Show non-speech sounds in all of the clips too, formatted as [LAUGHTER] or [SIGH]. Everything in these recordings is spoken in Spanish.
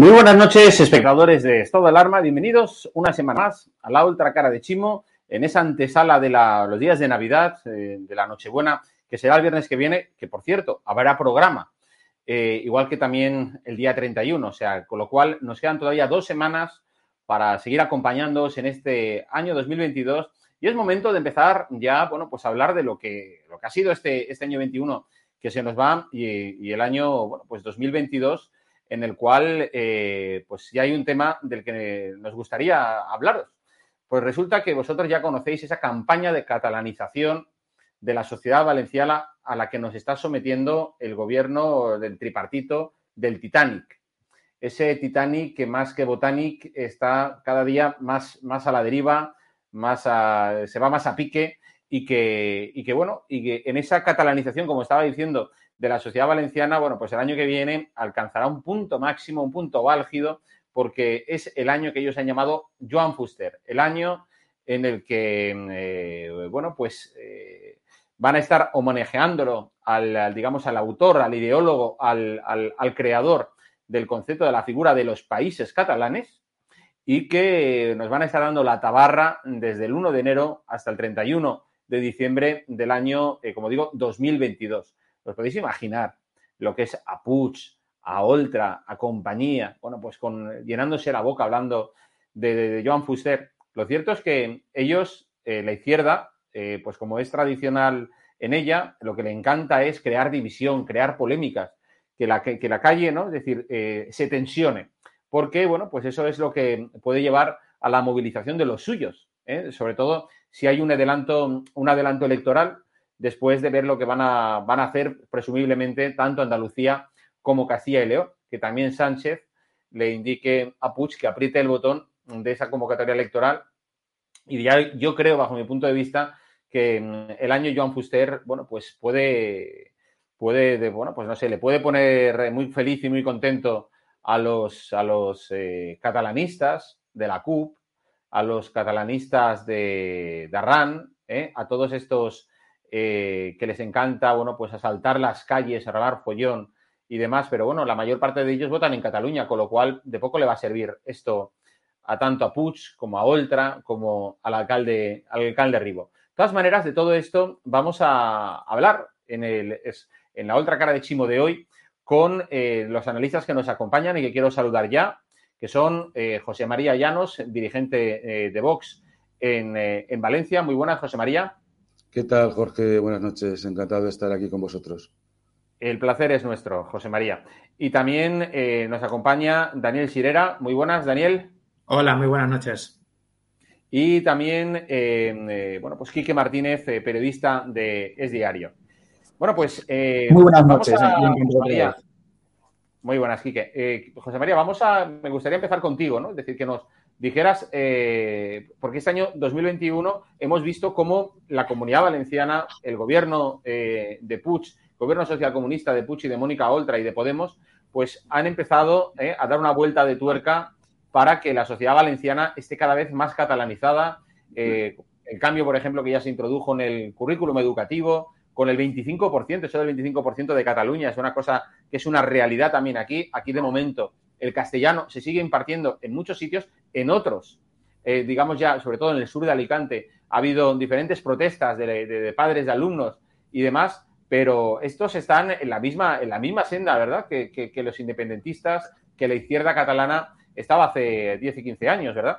Muy buenas noches, espectadores de Estado de Alarma. Bienvenidos una semana más a la Ultra Cara de Chimo en esa antesala de los días de Navidad, eh, de la Nochebuena, que será el viernes que viene, que por cierto, habrá programa, eh, igual que también el día 31. O sea, con lo cual nos quedan todavía dos semanas para seguir acompañándoos en este año 2022 y es momento de empezar ya, bueno, pues a hablar de lo que, lo que ha sido este, este año 21 que se nos va y, y el año, bueno, pues 2022 en el cual eh, pues ya hay un tema del que nos gustaría hablaros. Pues resulta que vosotros ya conocéis esa campaña de catalanización de la sociedad valenciana a la que nos está sometiendo el gobierno del tripartito del Titanic. Ese Titanic que más que Botanic está cada día más, más a la deriva, más se va más a pique y que, y que, bueno, y que en esa catalanización, como estaba diciendo, de la sociedad valenciana, bueno, pues el año que viene alcanzará un punto máximo, un punto álgido, porque es el año que ellos han llamado Joan Fuster, el año en el que, eh, bueno, pues eh, van a estar homenajeándolo al, digamos, al autor, al ideólogo, al, al, creador del concepto de la figura de los países catalanes y que nos van a estar dando la tabarra desde el 1 de enero hasta el 31 de diciembre del año, eh, como digo, 2022. ¿Os podéis imaginar lo que es a Puig, a Oltra, a compañía? Bueno, pues con, llenándose la boca hablando de, Joan Fuster. Lo cierto es que ellos, eh, la izquierda, eh, pues como es tradicional en ella, lo que le encanta es crear división, crear polémicas, que la, que, la calle, ¿no? Es decir, eh, se tensione. Porque, bueno, pues eso es lo que puede llevar a la movilización de los suyos. Sobre todo si hay un adelanto, un adelanto electoral después de ver lo que van a, van a hacer presumiblemente tanto Andalucía como Castilla y León, que también Sánchez le indique a Puig que apriete el botón de esa convocatoria electoral. Y ya yo creo, bajo mi punto de vista, que mm, el año Joan Fuster, bueno, pues puede, puede, bueno, pues no sé, le puede poner muy feliz y muy contento a los, a los eh, catalanistas de la CUP, a los catalanistas de, de Arran, eh, a todos estos que les encanta, bueno, pues asaltar las calles, arreglar follón y demás, pero bueno, la mayor parte de ellos votan en Cataluña, con lo cual de poco le va a servir esto a tanto a Puig como a Oltra como al alcalde, al alcalde Ribo. De todas maneras, de todo esto vamos a hablar en, el, en la otra cara de Chimo de hoy con eh, los analistas que nos acompañan y que quiero saludar ya, que son eh, José María Llanos, dirigente eh, de Vox en, en, Valencia. Muy buenas, José María. ¿Qué tal, Jorge? Buenas noches. Encantado de estar aquí con vosotros. El placer es nuestro, José María. Y también nos acompaña Daniel Sirera. Muy buenas, Daniel. Hola, muy buenas noches. Y también, bueno, pues Quique Martínez, periodista de Es Diario. Bueno, pues. Eh, Muy buenas noches. Muy buenas, Quique. Eh, José María, vamos a. Me gustaría empezar contigo, ¿no? Es decir, que nos dijeras, eh, porque este año 2021 hemos visto cómo la comunidad valenciana, el gobierno de Puig, gobierno socialcomunista de Puig y de Mónica Oltra y de Podemos, pues han empezado a dar una vuelta de tuerca para que la sociedad valenciana esté cada vez más catalanizada. el cambio, por ejemplo, que ya se introdujo en el currículum educativo, con el 25%, eso del 25% de Cataluña es una cosa que es una realidad también aquí. Aquí de momento el castellano se sigue impartiendo en muchos sitios, en otros, eh, digamos ya, sobre todo en el sur de Alicante, ha habido diferentes protestas de, padres, de alumnos y demás, pero estos están en la misma, en la misma senda, ¿verdad? Que, los independentistas, que la izquierda catalana estaba hace 10 y 15 años, ¿verdad?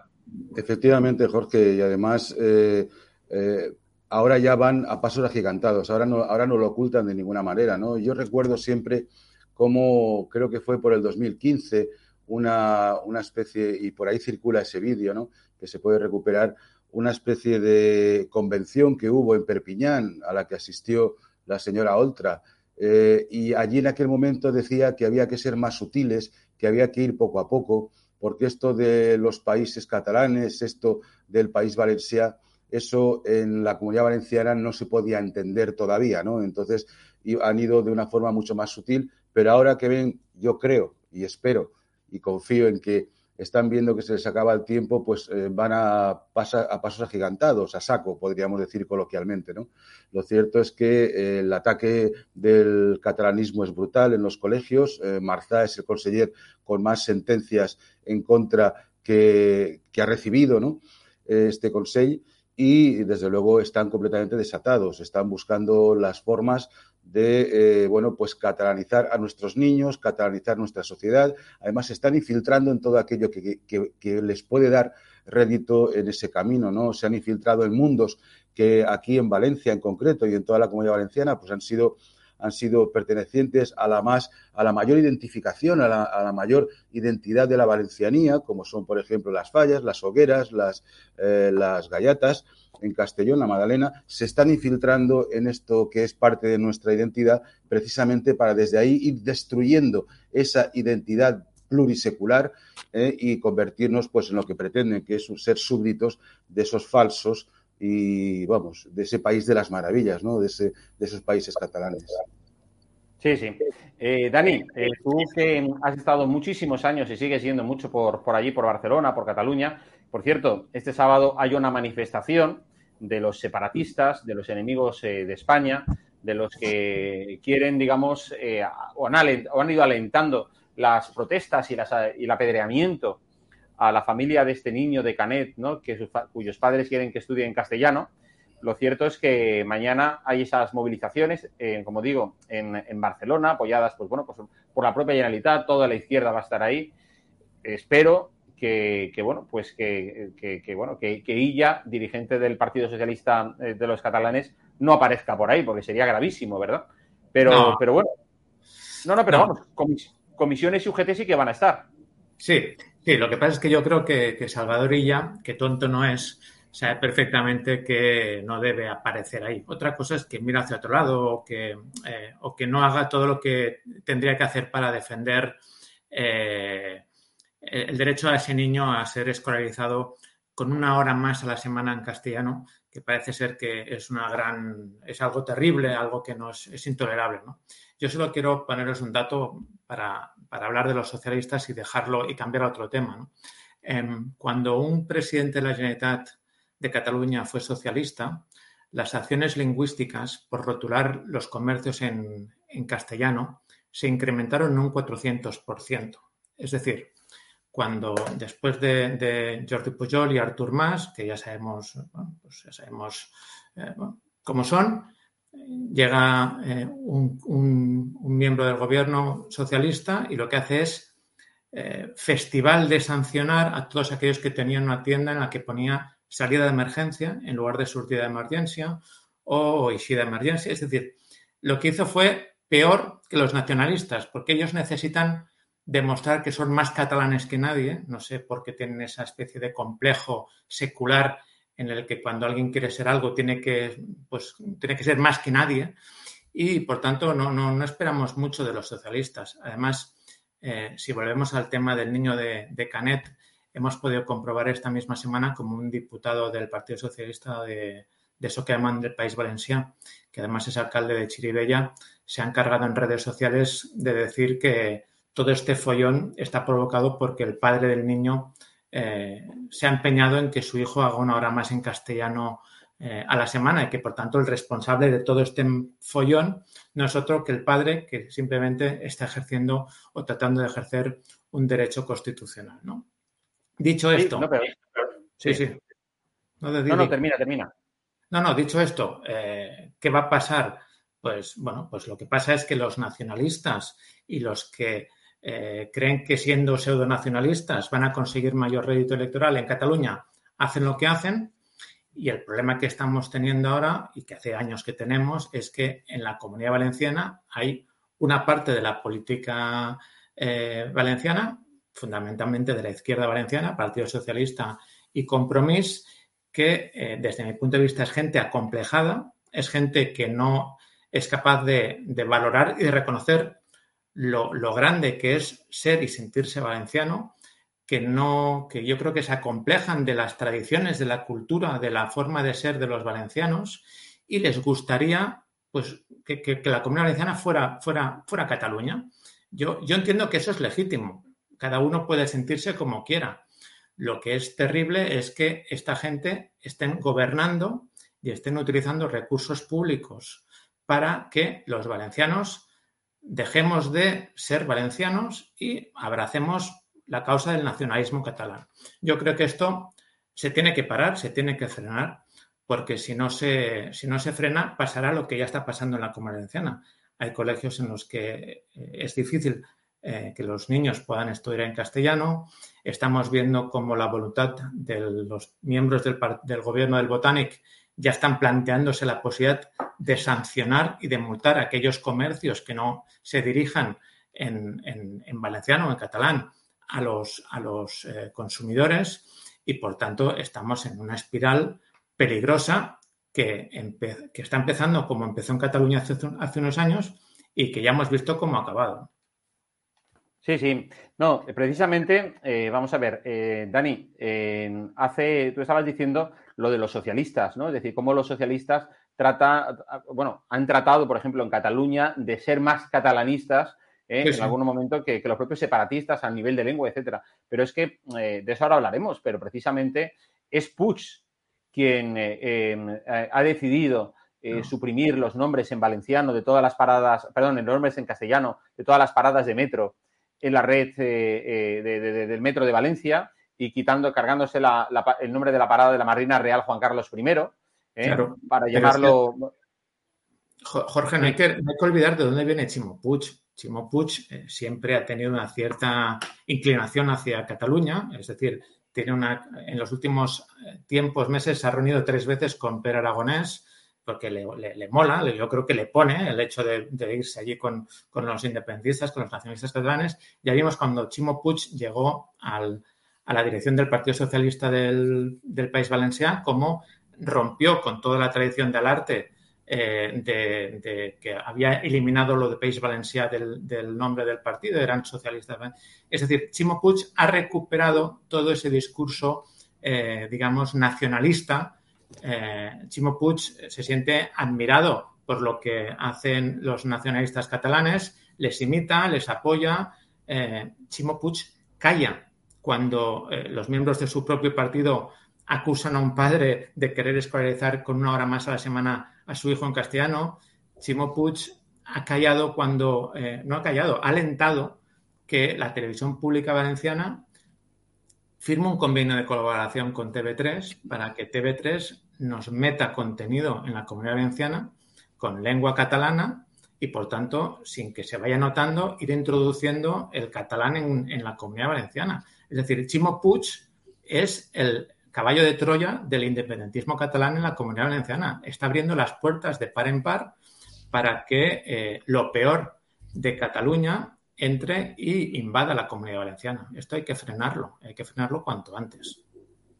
Efectivamente, Jorge, y además eh, eh, ahora ya van a pasos agigantados, ahora no, ahora no lo ocultan de ninguna manera, ¿no? Yo recuerdo siempre cómo, creo que fue por el 2015, una, una especie, y por ahí circula ese vídeo, ¿no? Que se puede recuperar, una especie de convención que hubo en Perpiñán a la que asistió la señora Oltra. Eh, y allí en aquel momento decía que había que ser más sutiles, que había que ir poco a poco, porque esto de los países catalanes, esto del país valenciano, eso en la comunidad valenciana no se podía entender todavía, ¿no? Entonces han ido de una forma mucho más sutil, pero ahora que ven, yo creo y espero y confío en que están viendo que se les acaba el tiempo, pues eh, van a, pasar a pasos agigantados, a saco, podríamos decir coloquialmente. ¿no? Lo cierto es que eh, el ataque del catalanismo es brutal en los colegios. Eh, Marzá es el conseller con más sentencias en contra que, que ha recibido ¿no? este consejo y desde luego están completamente desatados, están buscando las formas de, eh, bueno, pues catalanizar a nuestros niños, catalanizar nuestra sociedad. Además, se están infiltrando en todo aquello que, que, les puede dar rédito en ese camino, ¿no? Se han infiltrado en mundos que aquí en Valencia en concreto y en toda la comunidad valenciana, pues han sido han sido pertenecientes a la más, a la mayor identificación, a la, mayor identidad de la valencianía, como son, por ejemplo, las fallas, las hogueras, las, eh, las gallatas en Castellón, la Madalena, se están infiltrando en esto que es parte de nuestra identidad, precisamente para desde ahí ir destruyendo esa identidad plurisecular eh, y convertirnos pues en lo que pretenden, que es ser súbditos de esos falsos y vamos, de ese país de las maravillas, ¿no? De, ese, de esos países catalanes. Sí, sí. Eh, Dani, eh, tú que has estado muchísimos años y sigues yendo mucho por, por allí, por Barcelona, por Cataluña. Por cierto, este sábado hay una manifestación de los separatistas, de los enemigos eh, de España, de los que quieren, digamos, o han, o, han, ido alentando las protestas y, las, y el apedreamiento a la familia de este niño de Canet, ¿no? que cuyos padres quieren que estudie en castellano. Lo cierto es que mañana hay esas movilizaciones, como digo, en, Barcelona, apoyadas pues, bueno, pues, por la propia Generalitat, toda la izquierda va a estar ahí. Espero que, bueno, pues que, bueno, que, Illa, dirigente del Partido Socialista eh, de los catalanes, no aparezca por ahí, porque sería gravísimo, ¿verdad? Pero, pero bueno. No, no, pero vamos, comisiones y UGT sí que van a estar. Sí, Sí, lo que pasa es que yo creo que, Salvador Illa, que tonto no es, sabe perfectamente que no debe aparecer ahí. Otra cosa es que mira hacia otro lado o que, eh, no haga todo lo que tendría que hacer para defender eh, el derecho a ese niño a ser escolarizado con una hora más a la semana en castellano, que parece ser que es una gran, es algo terrible, algo que no es, intolerable. Yo solo quiero poneros un dato para, para hablar de los socialistas y dejarlo y cambiar a otro tema. Em, cuando un presidente de la Generalitat de Cataluña fue socialista, las acciones lingüísticas por rotular los comercios en, castellano se incrementaron en un 400%. Es decir, cuando después de, Jordi Pujol y Artur Mas, que ya sabemos, pues ya sabemos eh, cómo son, llega eh, un, miembro del gobierno socialista y lo que hace es eh, festival de sancionar a todos aquellos que tenían una tienda en la que ponía salida de emergencia en lugar de surtida de emergencia o eixida de emergencia. Es decir, lo que hizo fue peor que los nacionalistas, porque ellos necesitan demostrar que son más catalanes que nadie, no sé por qué tienen esa especie de complejo secular en el que cuando alguien quiere ser algo tiene que, pues, tiene que ser más que nadie y por tanto no, no, esperamos mucho de los socialistas. Además, eh, si volvemos al tema del niño de, Canet, hemos podido comprobar esta misma semana como un diputado del Partido Socialista de, de eso que llaman del País Valenciano, que además es alcalde de Chiribella, se ha encargado en redes sociales de decir que todo este follón está provocado porque el padre del niño eh, se ha empeñado en que su hijo haga una hora más en castellano eh, a la semana y que por tanto el responsable de todo este follón no es otro que el padre que simplemente está ejerciendo o tratando de ejercer un derecho constitucional. ¿no? Dicho esto. Sí, sí. No, no, termina, termina. No, no, dicho esto, eh, ¿qué va a pasar? Pues bueno, pues lo que pasa es que los nacionalistas y los que eh, creen que siendo pseudonacionalistas van a conseguir mayor rédito electoral en Cataluña, hacen lo que hacen. Y el problema que estamos teniendo ahora y que hace años que tenemos es que en la comunidad valenciana hay una parte de la política eh, valenciana, fundamentalmente de la izquierda valenciana, Partido Socialista y Compromís, que eh, desde mi punto de vista es gente acomplejada, es gente que no es capaz de valorar y de reconocer lo, grande que es ser y sentirse valenciano, que no, que yo creo que se acomplejan de las tradiciones, de la cultura, de la forma de ser de los valencianos, y les gustaría pues que, la comunidad valenciana fuera, fuera, fuera Cataluña. Yo, yo entiendo que eso es legítimo. Cada uno puede sentirse como quiera. Lo que es terrible es que esta gente estén gobernando y estén utilizando recursos públicos para que los valencianos dejemos de ser valencianos y abracemos la causa del nacionalismo catalán. Yo creo que esto se tiene que parar, se tiene que frenar, porque si no se, si no se frena, pasará lo que ya está pasando en la comunidad valenciana. Hay colegios en los que eh, es difícil eh, que los niños puedan estudiar en castellano. Estamos viendo cómo la voluntad de los miembros del, del gobierno del Botanic ya están planteándose la posibilidad de sancionar y de multar a aquellos comercios que no se dirijan en, valenciano o en catalán a los, a los eh, consumidores y, por tanto, estamos en una espiral peligrosa que, que, está empezando como empezó en Cataluña hace, hace unos años y que ya hemos visto cómo ha acabado. Sí, sí. No, precisamente, eh, vamos a ver, eh, Dani, hace, tú estabas diciendo lo de los socialistas, ¿no? Es decir, cómo los socialistas trata, bueno, han tratado, por ejemplo, en Cataluña, de ser más catalanistas ¿eh? en algún momento que, los propios separatistas a nivel de lengua, etcétera. Pero es que de eso ahora hablaremos, pero precisamente es Puig quien ha decidido suprimir los nombres en valenciano de todas las paradas, perdón, los nombres en castellano de todas las paradas de metro en la red eh, eh, del metro de Valencia y quitando, cargándose el nombre de la parada de la Marina Real Juan Carlos I, ¿eh? para llamarlo... Jorge, no hay, que, olvidar de dónde viene Chimo Puig. Chimo Puig siempre ha tenido una cierta inclinación hacia Cataluña, es decir, tiene una, en los últimos tiempos, meses, se ha reunido tres veces con Per Aragonés, porque le, mola, yo creo que le pone el hecho de, irse allí con, los independentistas, con los nacionalistas catalanes. Ya vimos cuando Chimo Puig llegó a la dirección del Partido Socialista del, País Valenciano, cómo rompió con toda la tradición del arte eh, de, que había eliminado lo de País Valencià del, nombre del partido, eran socialistas. Es decir, Chimo Puig ha recuperado todo ese discurso, eh, digamos, nacionalista eh, Chimo Puig se siente admirado por lo que hacen los nacionalistas catalanes, les imita, les apoya. Eh, Chimo Puig calla cuando eh, los miembros de su propio partido acusan a un padre de querer escolarizar con una hora más a la semana a su hijo en castellano. Chimo Puig ha callado cuando, eh, no ha callado, ha alentado que la televisión pública valenciana firme un convenio de colaboración con TV3 para que TV3 nos meta contenido en la comunidad valenciana con lengua catalana y, por tanto, sin que se vaya notando, ir introduciendo el catalán en, la comunidad valenciana. Es decir, Chimo Puig es el caballo de Troya del independentismo catalán en la comunidad valenciana. Está abriendo las puertas de par en par para que eh, lo peor de Cataluña entre y invada la comunidad valenciana. Esto hay que frenarlo, hay que frenarlo cuanto antes.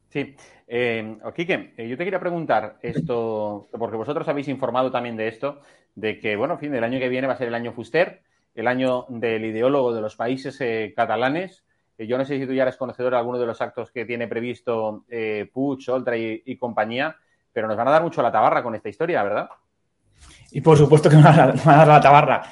Sí, eh, Quique, eh, yo te quería preguntar esto, porque vosotros habéis informado también de esto, de que, bueno, en fin, el año que viene va a ser el año Fuster, el año del ideólogo de los países eh, catalanes. Eh, yo no sé si tú ya eres conocedor de alguno de los actos que tiene previsto eh, Puig, Oltra y, compañía, pero nos van a dar mucho la tabarra con esta historia, ¿verdad? Y por supuesto que nos van a, dar la tabarra.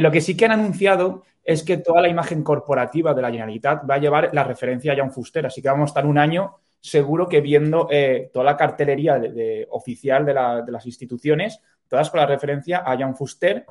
lo que sí que han anunciado es que toda la imagen corporativa de la Generalitat va a llevar la referencia a Jan Fuster, así que vamos a estar un año seguro que viendo eh, toda la cartelería de, oficial de, las instituciones, todas con la referencia a Jan Fuster,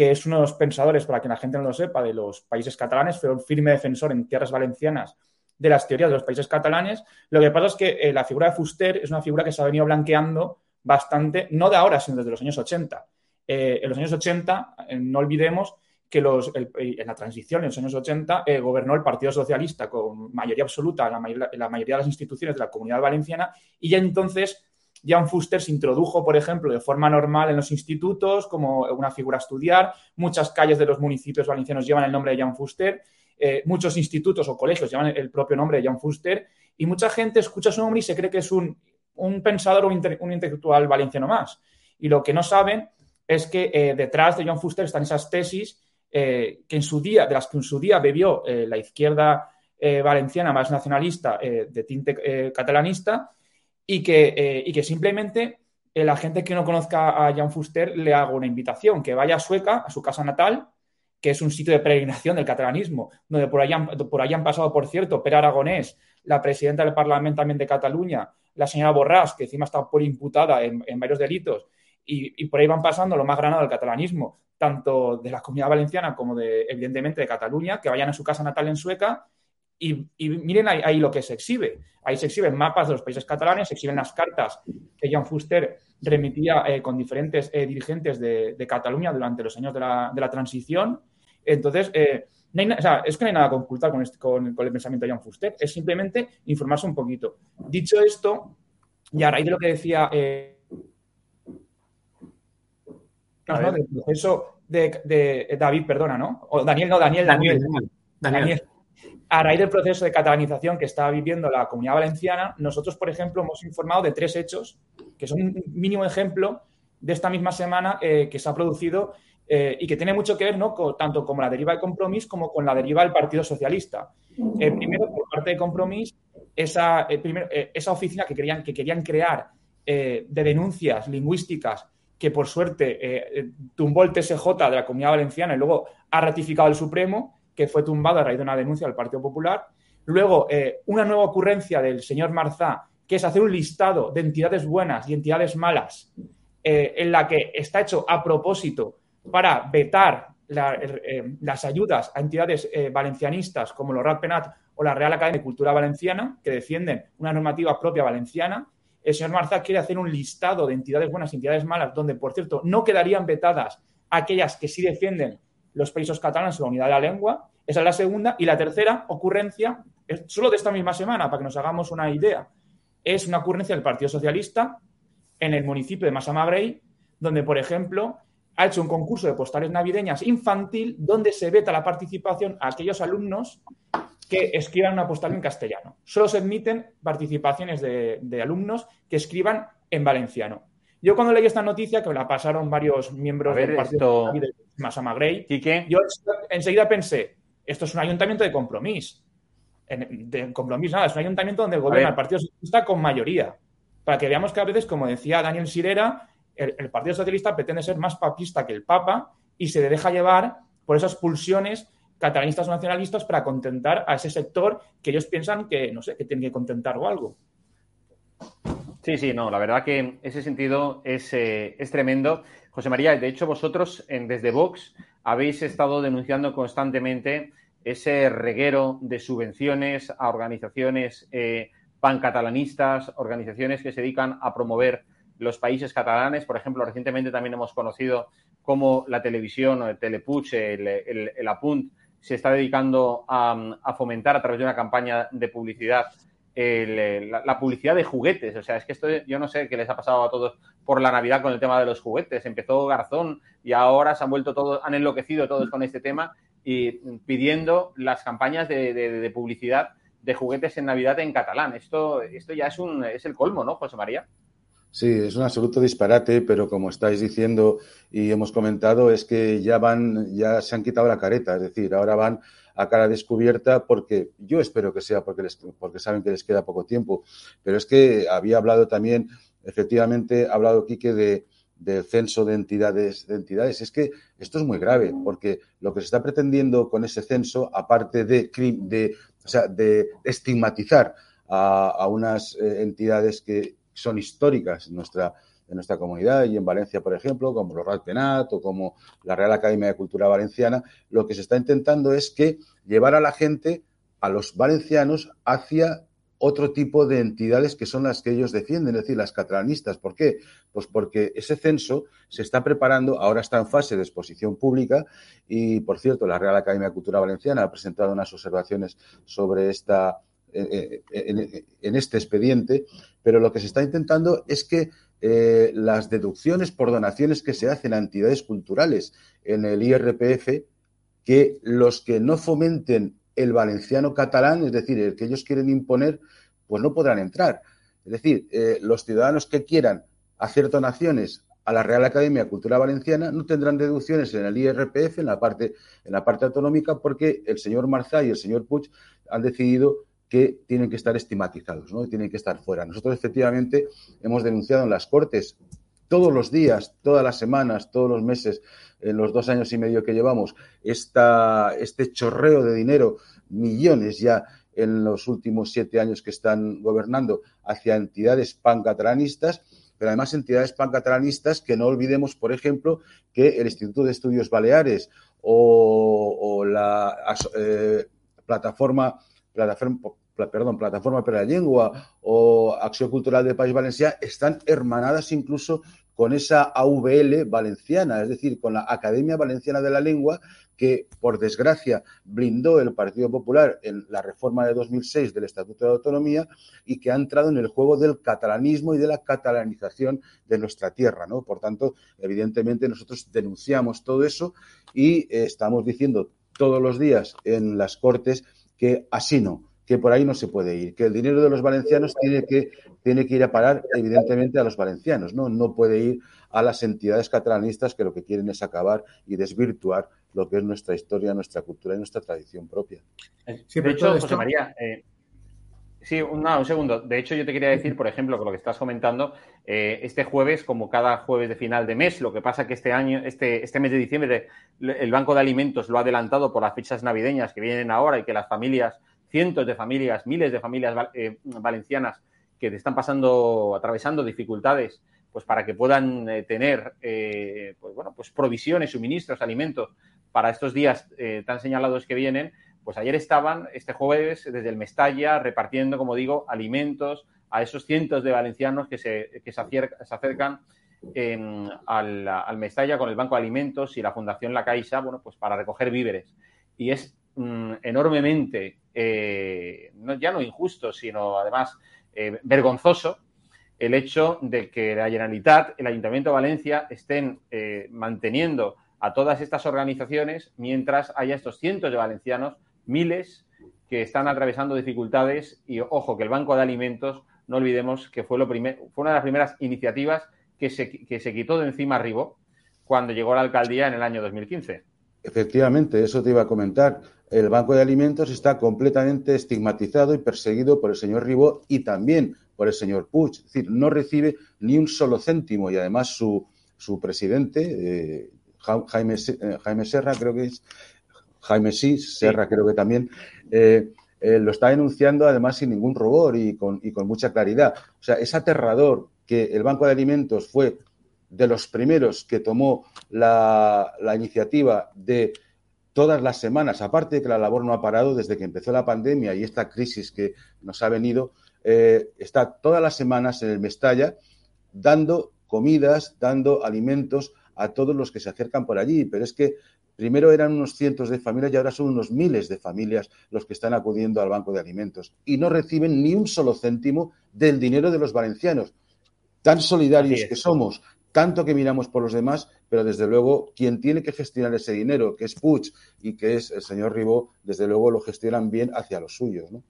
que es uno de los pensadores, para que la gente no lo sepa, de los países catalanes, fue un firme defensor en tierras valencianas de las teorías de los países catalanes. Lo que pasa es que eh, la figura de Fuster es una figura que se ha venido blanqueando bastante, no de ahora, sino desde los años 80. Eh, en los años 80, no olvidemos que los, en la transición, en los años 80, eh, gobernó el Partido Socialista con mayoría absoluta en la, mayoría de las instituciones de la comunidad valenciana y ya entonces Jan Fuster se introdujo, por ejemplo, de forma normal en los institutos como una figura a estudiar. Muchas calles de los municipios valencianos llevan el nombre de Jan Fuster. Eh, muchos institutos o colegios llevan el propio nombre de Jan Fuster. Y mucha gente escucha su nombre y se cree que es un, pensador o un, intelectual valenciano más. Y lo que no saben es que eh, detrás de Jan Fuster están esas tesis eh, que en su día, de las que en su día bebió la izquierda valenciana más nacionalista de tinte catalanista y que, y que simplemente la gente que no conozca a Jan Fuster le hago una invitación, que vaya a Sueca, a su casa natal, que es un sitio de peregrinación del catalanismo, donde por allá, por han pasado, por cierto, Per Aragonés, la presidenta del Parlamento también de Cataluña, la señora Borràs, que encima está por imputada en, varios delitos, y, y, por ahí van pasando lo más granado del catalanismo, tanto de la comunidad valenciana como de, evidentemente, de Cataluña, que vayan a su casa natal en Sueca y, miren ahí, lo que se exhibe. Ahí se exhiben mapas de los países catalanes, se exhiben las cartas que Jan Fuster remitía eh, con diferentes eh, dirigentes de, Cataluña durante los años de la, transición. Entonces, eh, es que no hay nada que ocultar con, este, con, el pensamiento de Jan Fuster, es simplemente informarse un poquito. Dicho esto, y a raíz de lo que decía del proceso de, David, perdona, ¿no? O Daniel, no, Daniel, Daniel, Daniel. A raíz del proceso de catalanización que está viviendo la comunidad valenciana, nosotros, por ejemplo, hemos informado de tres hechos, que son un mínimo ejemplo de esta misma semana eh, que se ha producido eh, y que tiene mucho que ver ¿no? tanto con la deriva de Compromís como con la deriva del Partido Socialista. Eh, primero, por parte de Compromís, esa, esa oficina que, querían, que querían crear de denuncias lingüísticas que por suerte eh, tumbó el TSJ de la Comunidad Valenciana y luego ha ratificado el Supremo, que fue tumbado a raíz de una denuncia del Partido Popular. Luego, eh, una nueva ocurrencia del señor Marzá, que es hacer un listado de entidades buenas y entidades malas, eh, en la que está hecho a propósito para vetar las ayudas a entidades valencianistas como los RADPENAT o la Real Academia de Cultura Valenciana, que defienden una normativa propia valenciana, el señor Marzá quiere hacer un listado de entidades buenas y entidades malas, donde, por cierto, no quedarían vetadas aquellas que sí defienden los países catalanes la unidad de la lengua. Esa es la segunda. Y la tercera ocurrencia, es solo de esta misma semana, para que nos hagamos una idea, es una ocurrencia del Partido Socialista en el municipio de Massamagrey, donde, por ejemplo, ha hecho un concurso de postales navideñas infantil donde se veta la participación a aquellos alumnos que escriban una postal en castellano. Solo se admiten participaciones de, alumnos que escriban en valenciano. Yo cuando leí esta noticia, que me la pasaron varios miembros del partido de Masama Grey, yo enseguida pensé, esto es un ayuntamiento de compromiso. De compromiso, nada, es un ayuntamiento donde gobierna el Partido Socialista con mayoría. Para que veamos que a veces, como decía Daniel Sirera, el, el Partido Socialista pretende ser más papista que el Papa y se deja llevar por esas pulsiones catalanistas o nacionalistas para contentar a ese sector que ellos piensan que, no sé, que tienen que contentar o algo. Sí, sí, no, la verdad que ese sentido es, eh, es tremendo. José María, de hecho vosotros en, desde Vox habéis estado denunciando constantemente ese reguero de subvenciones a organizaciones eh, pancatalanistas, organizaciones que se dedican a promover los países catalanes. Por ejemplo, recientemente también hemos conocido cómo la televisión, el Telepuch, el, el, Apunt, se está dedicando a, fomentar a través de una campaña de publicidad la, publicidad de juguetes. O sea, es que esto yo no sé qué les ha pasado a todos por la Navidad con el tema de los juguetes. Empezó Garzón y ahora se han vuelto todos, han enloquecido todos con este tema y pidiendo las campañas de, publicidad de juguetes en Navidad en catalán. Esto, esto ya es, un, es el colmo, ¿no, José María? Sí, es un absoluto disparate, pero como estáis diciendo y hemos comentado, es que ya van, ya se han quitado la careta, es decir, ahora van a cara descubierta porque yo espero que sea porque, les, porque saben que les queda poco tiempo, pero es que había hablado también, efectivamente, ha hablado Quique de, censo de entidades, de entidades. Es que esto es muy grave, porque lo que se está pretendiendo con ese censo, aparte de, de, o sea, de estigmatizar a, unas eh, entidades que son históricas en nuestra, en nuestra comunidad y en Valencia, por ejemplo, como los RAD Penat o como la Real Academia de Cultura Valenciana, lo que se está intentando es que llevar a la gente, a los valencianos, hacia otro tipo de entidades que son las que ellos defienden, es decir, las catalanistas. ¿Por qué? Pues porque ese censo se está preparando, ahora está en fase de exposición pública y, por cierto, la Real Academia de Cultura Valenciana ha presentado unas observaciones sobre esta, eh, eh, en, este expediente, pero lo que se está intentando es que eh, las deducciones por donaciones que se hacen a entidades culturales en el IRPF, que los que no fomenten el valenciano catalán, es decir, el que ellos quieren imponer, pues no podrán entrar. Es decir, eh, los ciudadanos que quieran hacer donaciones a la Real Academia de Cultura Valenciana no tendrán deducciones en el IRPF, en la parte, en la parte autonómica, porque el señor Marzá y el señor Puig han decidido que tienen que estar estigmatizados, ¿no? Y tienen que estar fuera. Nosotros, efectivamente, hemos denunciado en las Cortes todos los días, todas las semanas, todos los meses, en los dos años y medio que llevamos, este chorreo de dinero, millones ya en los últimos siete años que están gobernando, hacia entidades pancatalanistas, pero además entidades pancatalanistas que no olvidemos, por ejemplo, que el Instituto de Estudios Baleares o, la eh, plataforma, plataforma perdón, Plataforma para la Lengua o Acción Cultural del País Valencià están hermanadas incluso con esa AVL valenciana, es decir, con la Academia Valenciana de la Lengua, que por desgracia blindó el Partido Popular en la reforma de 2006 del Estatuto de Autonomía y que ha entrado en el juego del catalanismo y de la catalanización de nuestra tierra, ¿no? Por tanto, evidentemente nosotros denunciamos todo eso y eh, estamos diciendo todos los días en las Cortes que así no, que por ahí no se puede ir, que el dinero de los valencianos tiene que, tiene que ir a parar, evidentemente, a los valencianos, ¿no? No puede ir a las entidades catalanistas que lo que quieren es acabar y desvirtuar lo que es nuestra historia, nuestra cultura y nuestra tradición propia. Sí, de hecho, José María, eh, sí, un, un segundo. De hecho, yo te quería decir, por ejemplo, con lo que estás comentando, eh, este jueves, como cada jueves de final de mes, lo que pasa que este año, este, este mes de diciembre, el Banco de Alimentos lo ha adelantado por las fechas navideñas que vienen ahora y que las familias cientos de familias, miles de familias eh, valencianas que están pasando, atravesando dificultades, pues para que puedan eh, tener, eh, pues bueno, pues provisiones, suministros, alimentos para estos días tan señalados que vienen, pues ayer estaban, este jueves, desde el Mestalla, repartiendo, como digo, alimentos a esos cientos de valencianos que se, que se, acercan al, al, Mestalla con el Banco de Alimentos y la Fundación La Caixa, bueno, pues para recoger víveres. Y es Mm, enormemente, eh, ya no injusto, sino además eh, vergonzoso, el hecho de que la Generalitat, el Ayuntamiento de Valencia, estén eh, manteniendo a todas estas organizaciones mientras haya estos cientos de valencianos, miles, que están atravesando dificultades y, ojo, que el Banco de Alimentos, no olvidemos que fue, lo fue una de las primeras iniciativas que se, que se quitó de encima arriba cuando llegó a la alcaldía en el año 2015. Efectivamente, eso te iba a comentar. El Banco de Alimentos está completamente estigmatizado y perseguido por el señor Ribó y también por el señor Puig. Es decir, no recibe ni un solo céntimo y además su, su presidente, eh, Jaime, eh, Jaime Serra, creo que es, Jaime Sí, Serra creo que también, eh, eh, lo está denunciando además sin ningún rubor y con, y con mucha claridad. O sea, es aterrador que el Banco de Alimentos fue de los primeros que tomó la, la iniciativa de todas las semanas, aparte de que la labor no ha parado desde que empezó la pandemia y esta crisis que nos ha venido, eh, está todas las semanas en el Mestalla dando comidas, dando alimentos a todos los que se acercan por allí. Pero es que primero eran unos cientos de familias y ahora son unos miles de familias los que están acudiendo al Banco de Alimentos y no reciben ni un solo céntimo del dinero de los valencianos. Tan solidarios que somos, tanto que miramos por los demás, pero desde luego quien tiene que gestionar ese dinero, que es Puig y que es el señor Ribó, desde luego lo gestionan bien hacia los suyos, ¿no?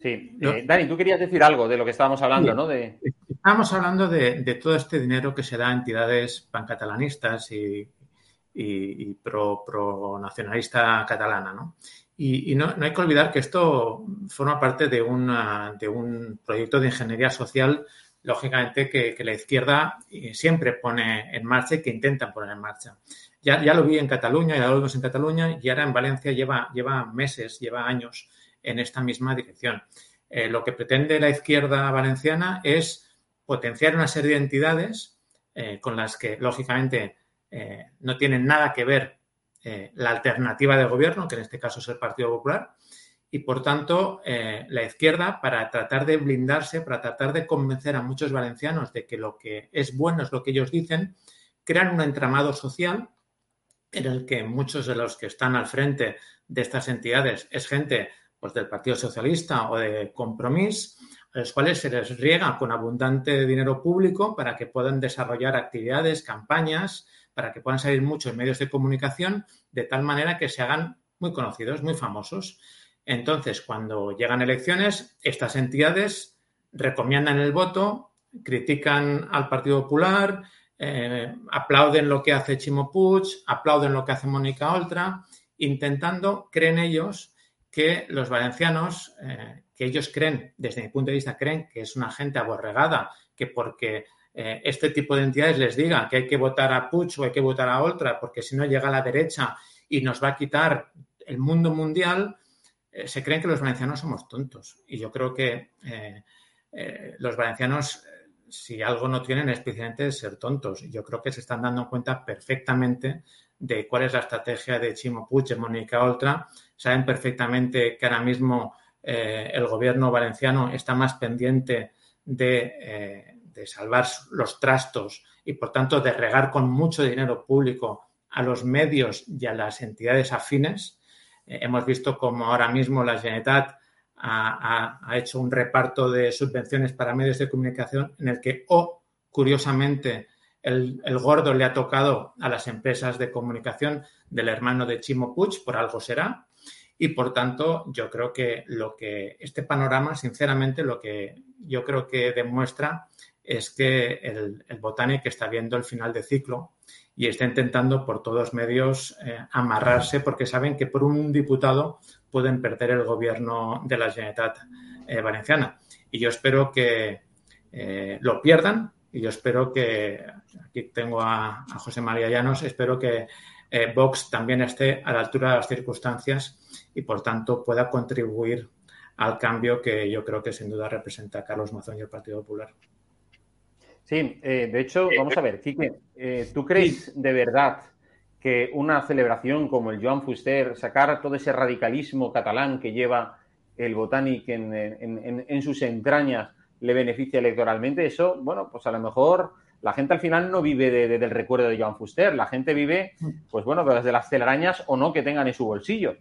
Sí. Eh, Dani, tú querías decir algo de lo que estábamos hablando, ¿no? De... Estábamos hablando de, todo este dinero que se da a entidades pancatalanistas y, y, pro, nacionalista catalana, ¿no? Y, no, hay que olvidar que esto forma parte de, de un proyecto de ingeniería social lógicamente, que, la izquierda eh, siempre pone en marcha y que intentan poner en marcha. Ya, ya lo vi en Cataluña, ya lo vimos en Cataluña y ahora en Valencia lleva, lleva meses, lleva años en esta misma dirección. Eh, lo que pretende la izquierda valenciana es potenciar una serie de entidades eh, con las que, lógicamente, no tienen nada que ver la alternativa de gobierno, que en este caso es el Partido Popular, y por tanto eh, la izquierda para tratar de blindarse, para tratar de convencer a muchos valencianos de que lo que es bueno es lo que ellos dicen, crean un entramado social en el que muchos de los que están al frente de estas entidades es gente pues, del Partido Socialista o de Compromís, a los cuales se les riega con abundante dinero público para que puedan desarrollar actividades, campañas, para que puedan salir muchos medios de comunicación, de tal manera que se hagan muy conocidos, muy famosos. Entonces, cuando llegan elecciones, estas entidades recomiendan el voto, critican al Partido Popular, eh, aplauden lo que hace Chimo Puig, aplauden lo que hace Mónica Oltra, intentando, creen ellos, que los valencianos, eh, que ellos creen, desde mi punto de vista, creen que es una gente aborregada, que porque eh, este tipo de entidades les diga que hay que votar a Puig o hay que votar a Oltra, porque si no llega a la derecha y nos va a quitar el mundo mundial, eh, se creen que los valencianos somos tontos. Y yo creo que eh, los valencianos, si algo no tienen, es especialmente ser tontos. Yo creo que se están dando cuenta perfectamente de cuál es la estrategia de Chimo Puig, de Mónica Oltra. Saben perfectamente que ahora mismo el gobierno valenciano está más pendiente de, de salvar los trastos y, por tanto, de regar con mucho dinero público a los medios y a las entidades afines eh, hemos visto como ahora mismo la Generalitat ha, hecho un reparto de subvenciones para medios de comunicación en el que, o curiosamente, el, gordo le ha tocado a las empresas de comunicación del hermano de Chimo Puig, por algo será. Y por tanto, yo creo que lo que este panorama, sinceramente, lo que yo creo que demuestra es que el, el está viendo el final de ciclo y está intentando por todos medios eh, amarrarse porque saben que por un diputado pueden perder el gobierno de la Generalitat eh, Valenciana. Y yo espero que eh, lo pierdan y yo espero que, aquí tengo a, José María Llanos, espero que Vox también esté a la altura de las circunstancias y por tanto pueda contribuir al cambio que yo creo que sin duda representa Carlos Mazón y el Partido Popular. Sí, eh, de hecho, vamos a ver, Quique, eh, ¿tú crees de verdad que una celebración como el Joan Fuster, sacar todo ese radicalismo catalán que lleva el Botanic en, sus entrañas, le beneficia electoralmente? Eso, bueno, pues a lo mejor la gente al final no vive del recuerdo de Joan Fuster, la gente vive, pues bueno, desde las telarañas o no que tengan en su bolsillo.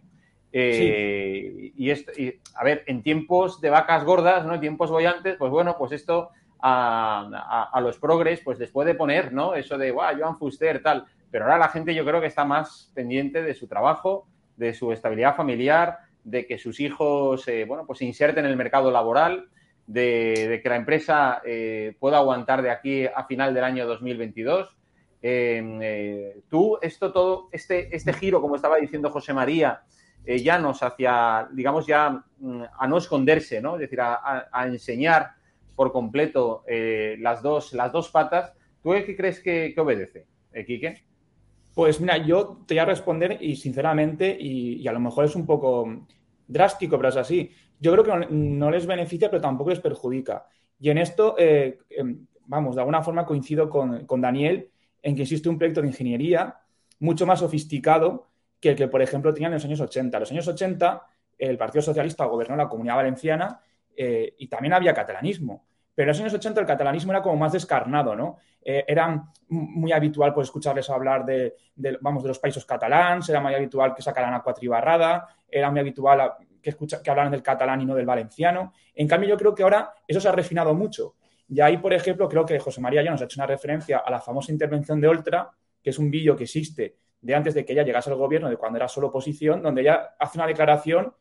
Eh, y, esto, y, a ver, en tiempos de vacas gordas, ¿no? En tiempos bollantes, pues bueno, pues esto a, los progres, pues les puede poner, ¿no? Eso de, guau, Joan Fuster, tal. Pero ahora la gente yo creo que está más pendiente de su trabajo, de su estabilidad familiar, de que sus hijos, eh, bueno, pues se inserten en el mercado laboral, de, que la empresa eh, pueda aguantar de aquí a final del año 2022. Em, eh, tú, esto todo, este, este giro, como estaba diciendo José María, ya nos hacia, digamos, ya mm, a no esconderse, ¿no? Es decir, a enseñar por completo eh, las, dos, las dos patas, ¿tú qué crees que, obedece, eh, Quique? Pues mira, yo te voy a responder y sinceramente, y, a lo mejor es un poco drástico, pero es así. Yo creo que no, les beneficia, pero tampoco les perjudica. Y en esto, eh, em, vamos, de alguna forma coincido con, con Daniel en que existe un proyecto de ingeniería mucho más sofisticado que el que, por ejemplo, tenían en los años 80. En los años 80, el Partido Socialista gobernó la Comunidad Valenciana eh, y también había catalanismo. Pero en los años 80 el catalanismo era como más descarnado, ¿no? Eh, era muy habitual pues, escucharles hablar de, vamos, de los países catalans, era muy habitual que sacaran a cuatribarrada, era muy habitual que, escucha, que hablaran del catalán y no del valenciano. En cambio, yo creo que ahora eso se ha refinado mucho. Y ahí, por ejemplo, creo que José María ya nos ha hecho una referencia a la famosa intervención de Oltra, que es un vídeo que existe de antes de que ella llegase al gobierno, de cuando era solo oposición, donde ella hace una declaración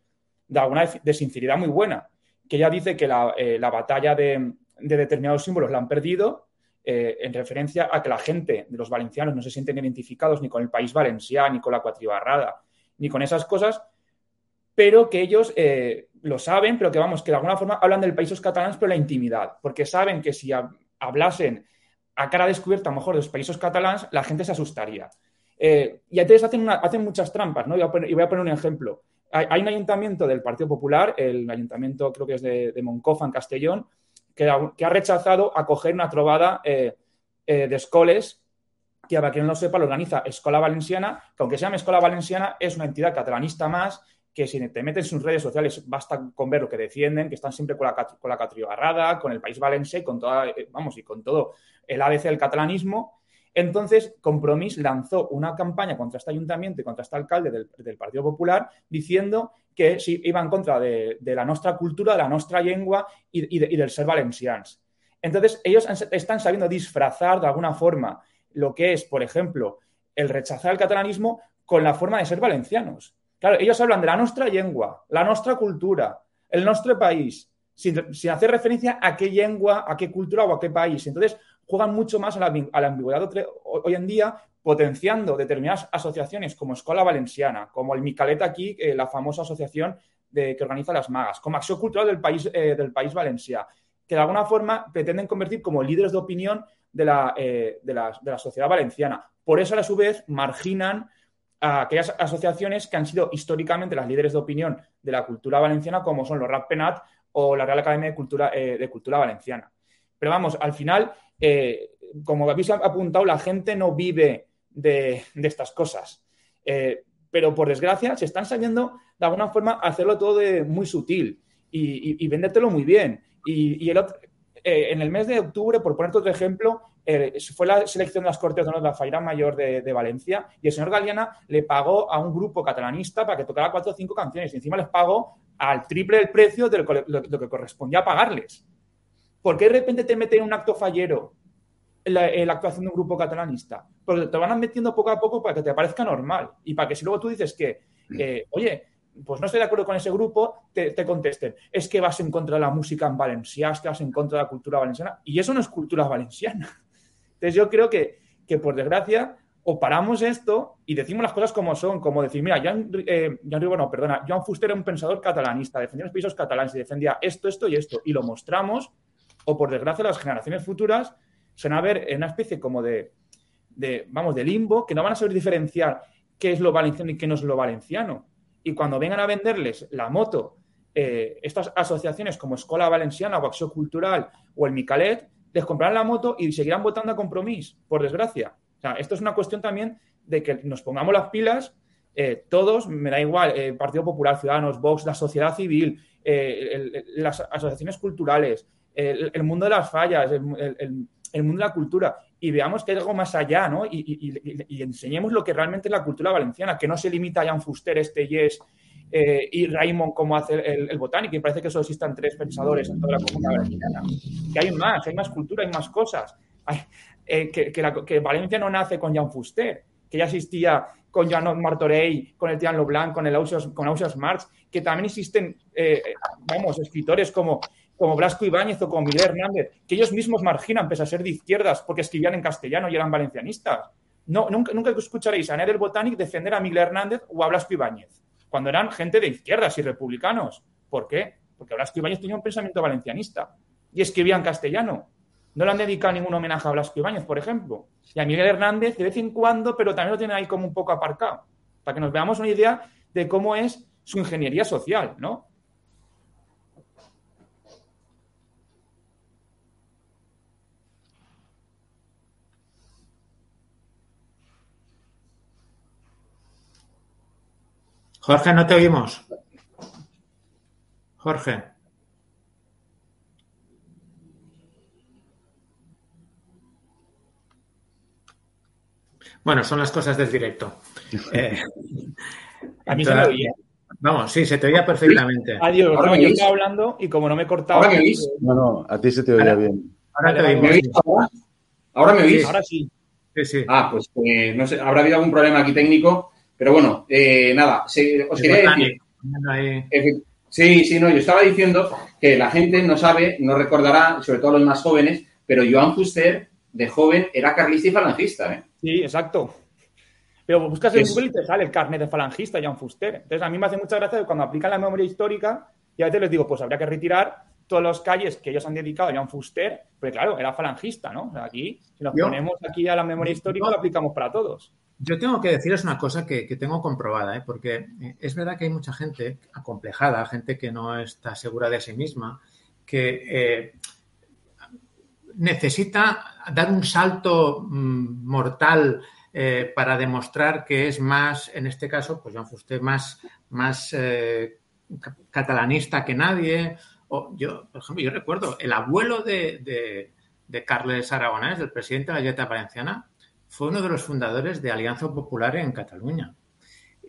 de alguna de sinceridad muy buena, que ella dice que la, eh, batalla de, determinados símbolos la han perdido eh, en referencia a que la gente de los valencianos no se sienten identificados ni con el país valenciano, ni con la cuatribarrada, ni con esas cosas, pero que ellos eh, lo saben, pero que vamos, que de alguna forma hablan del países catalanes, pero la intimidad, porque saben que si hablasen a cara descubierta, a lo mejor, de los países catalanes, la gente se asustaría. Eh, y entonces hacen, hacen muchas trampas, ¿no? Y voy, a poner, un ejemplo. Hay, un ayuntamiento del Partido Popular, el ayuntamiento creo que es de, de Moncofa, en Castellón, que, ha rechazado acoger una trovada eh, eh, de escoles que, para quien no lo sepa, lo organiza Escola Valenciana, que aunque se llame Escola Valenciana, es una entidad catalanista más que si te metes en sus redes sociales basta con ver lo que defienden, que están siempre con la, con la con el país valenciano con toda, vamos, y con todo el ABC del catalanismo, entonces, Compromís lanzó una campaña contra este ayuntamiento y contra este alcalde del, Partido Popular diciendo que iba en contra de, la nuestra cultura, de la nuestra lengua y, del ser valencians. Entonces, ellos están sabiendo disfrazar de alguna forma lo que es, por ejemplo, el rechazar el catalanismo con la forma de ser valencianos. Claro, ellos hablan de la nuestra lengua, la nuestra cultura, el nuestro país, sin, sin, hacer referencia a qué lengua, a qué cultura o a qué país. Entonces, juegan mucho más a la, ambigüedad hoy en día, potenciando determinadas asociaciones como Escuela Valenciana, como el Micalet aquí, eh, la famosa asociación que organiza las magas, como Acción Cultural del país, eh, que de alguna forma pretenden convertir como líderes de opinión de la, eh, sociedad valenciana. Por eso, a su vez, marginan a aquellas asociaciones que han sido históricamente las líderes de opinión de la cultura valenciana, como son los Rap Penat o la Real Academia de Cultura, de Cultura Valenciana. Pero vamos, al final eh, como habéis apuntado, la gente no vive de, estas cosas. Eh, pero por desgracia se están sabiendo de alguna forma hacerlo todo de muy sutil y, vendértelo muy bien. Y, el eh, en el mes de octubre, por ponerte otro ejemplo, fue la selección de las Cortes de Honor la Faira Mayor de, Valencia y el señor Galeana le pagó a un grupo catalanista para que tocara cuatro o cinco canciones y encima les pagó al triple del precio de lo que correspondía pagarles. ¿Por qué de repente te meten en un acto fallero la, la, actuación de un grupo catalanista? Porque te van metiendo poco a poco para que te parezca normal y para que si luego tú dices que, eh, oye, pues no estoy de acuerdo con ese grupo, te, contesten, es que vas en contra de la música en valencià, es que vas en contra de la cultura valenciana, y eso no es cultura valenciana. Entonces yo creo que, que por desgracia, o paramos esto y decimos las cosas como son, como decir, mira, Jan, eh, no, perdona, Joan Fuster era un pensador catalanista, defendía los países catalanes y defendía esto, esto y esto, y lo mostramos o por desgracia las generaciones futuras se van a ver en una especie como de, vamos, de limbo, que no van a saber diferenciar qué es lo valenciano y qué no es lo valenciano. Y cuando vengan a venderles la moto, eh, estas asociaciones como Escola Valenciana o Acción Cultural o el Micalet, les comprarán la moto y seguirán votando a compromiso, por desgracia. O sea, esto es una cuestión también de que nos pongamos las pilas eh, todos, me da igual, eh, Partido Popular, Ciudadanos, Vox, la sociedad civil, las asociaciones culturales, el, mundo de las fallas, el, mundo de la cultura, y veamos que hay algo más allá, ¿no? Y, enseñemos lo que realmente es la cultura valenciana, que no se limita a Jan Fuster, este Yes eh, y Raymond como hace el, botánico, y parece que solo existan tres pensadores en toda la comunidad valenciana. Que hay más, hay más cultura, hay más cosas. Eh, que, Valencia no nace con Jan Fuster, que ya existía con Jan Martorell, con el Tian Leblanc, con el Ausias, con Ausias Marx, que también existen, eh, vamos, escritores como como Blasco Ibáñez o como Miguel Hernández, que ellos mismos marginan, pese a ser de izquierdas, porque escribían en castellano y eran valencianistas. No, nunca, nunca escucharéis a Neder Botanic defender a Miguel Hernández o a Blasco Ibáñez, cuando eran gente de izquierdas y republicanos. ¿Por qué? Porque Blasco Ibáñez tenía un pensamiento valencianista y escribía en castellano. No le han dedicado ningún homenaje a Blasco Ibáñez, por ejemplo. Y a Miguel Hernández de vez en cuando, pero también lo tiene ahí como un poco aparcado, para que nos veamos una idea de cómo es su ingeniería social, ¿no? Jorge, no te oímos. Jorge. Bueno, son las cosas del directo. [LAUGHS] Eh, a mí se me oía. Vamos, sí, se te oía perfectamente. Adiós, no, yo estaba hablando y como no me cortaba. ¿Ahora me oís? No, no, a ti se te oía bien. Ahora te ¿Me oímos. oís ahora? ¿Ahora me oís? Ahora sí. Sí, sí. Ah, pues eh, no sé, habrá habido algún problema aquí técnico, pero bueno, eh, nada, se- os quería decir, Ahí. Sí, sí, no, yo estaba diciendo que la gente no sabe, no recordará, sobre todo los más jóvenes, pero Joan Fuster, de joven, era carlista y falangista, ¿eh? Sí, exacto. Pero buscas en Google y te sale el carnet de falangista, Jan Fuster. Entonces, a mí me hace mucha gracia que cuando aplican la memoria histórica, y a veces les digo, pues habría que retirar todas las calles que ellos han dedicado a Jan Fuster, porque claro, era falangista, ¿no? O sea, aquí, si nos ponemos aquí a la memoria histórica, lo aplicamos para todos. Yo tengo que deciros una cosa que, que tengo comprobada, ¿eh? porque eh, es verdad que hay mucha gente acomplejada, gente que no está segura de sí misma, que eh, necesita dar un salto mm, mortal eh, para demostrar que es más, en este caso, pues Joan Fuster, más, más ca- catalanista que nadie. O yo, por ejemplo, yo recuerdo el abuelo de, de, Carles Aragonés, del presidente de la Generalitat Valenciana, fue uno de los fundadores de Alianza Popular en Cataluña.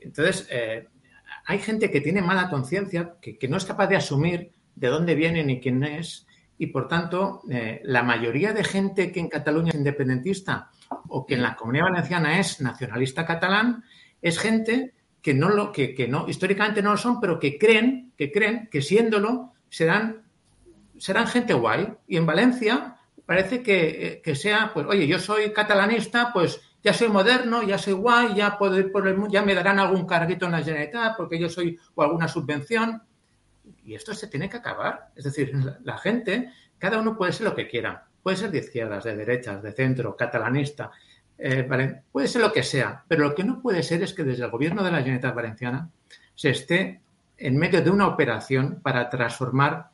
Entonces, eh, hay gente que tiene mala conciencia, que, no es capaz de asumir de dónde viene ni quién es, y por tanto, eh, la mayoría de gente que en Cataluña es independentista o que en la comunidad valenciana es nacionalista catalán, es gente que no lo, que, que no, históricamente no lo son, pero que creen, que creen que siéndolo serán, serán gente guay. Y en Valencia parece que, eh, que sea, pues, oye, yo soy catalanista, pues ya soy moderno, ya soy guay, ya puedo ir por el mundo, ya me darán algún carguito en la Generalitat porque yo soy, o alguna subvención. Y esto se tiene que acabar. Es decir, la, gente, cada uno puede ser lo que quiera. Puede ser de izquierdas, de derechas, de centro, catalanista, eh, vale, puede ser lo que sea, pero lo que no puede ser es que desde el gobierno de la Generalitat Valenciana se esté en medio de una operación para transformar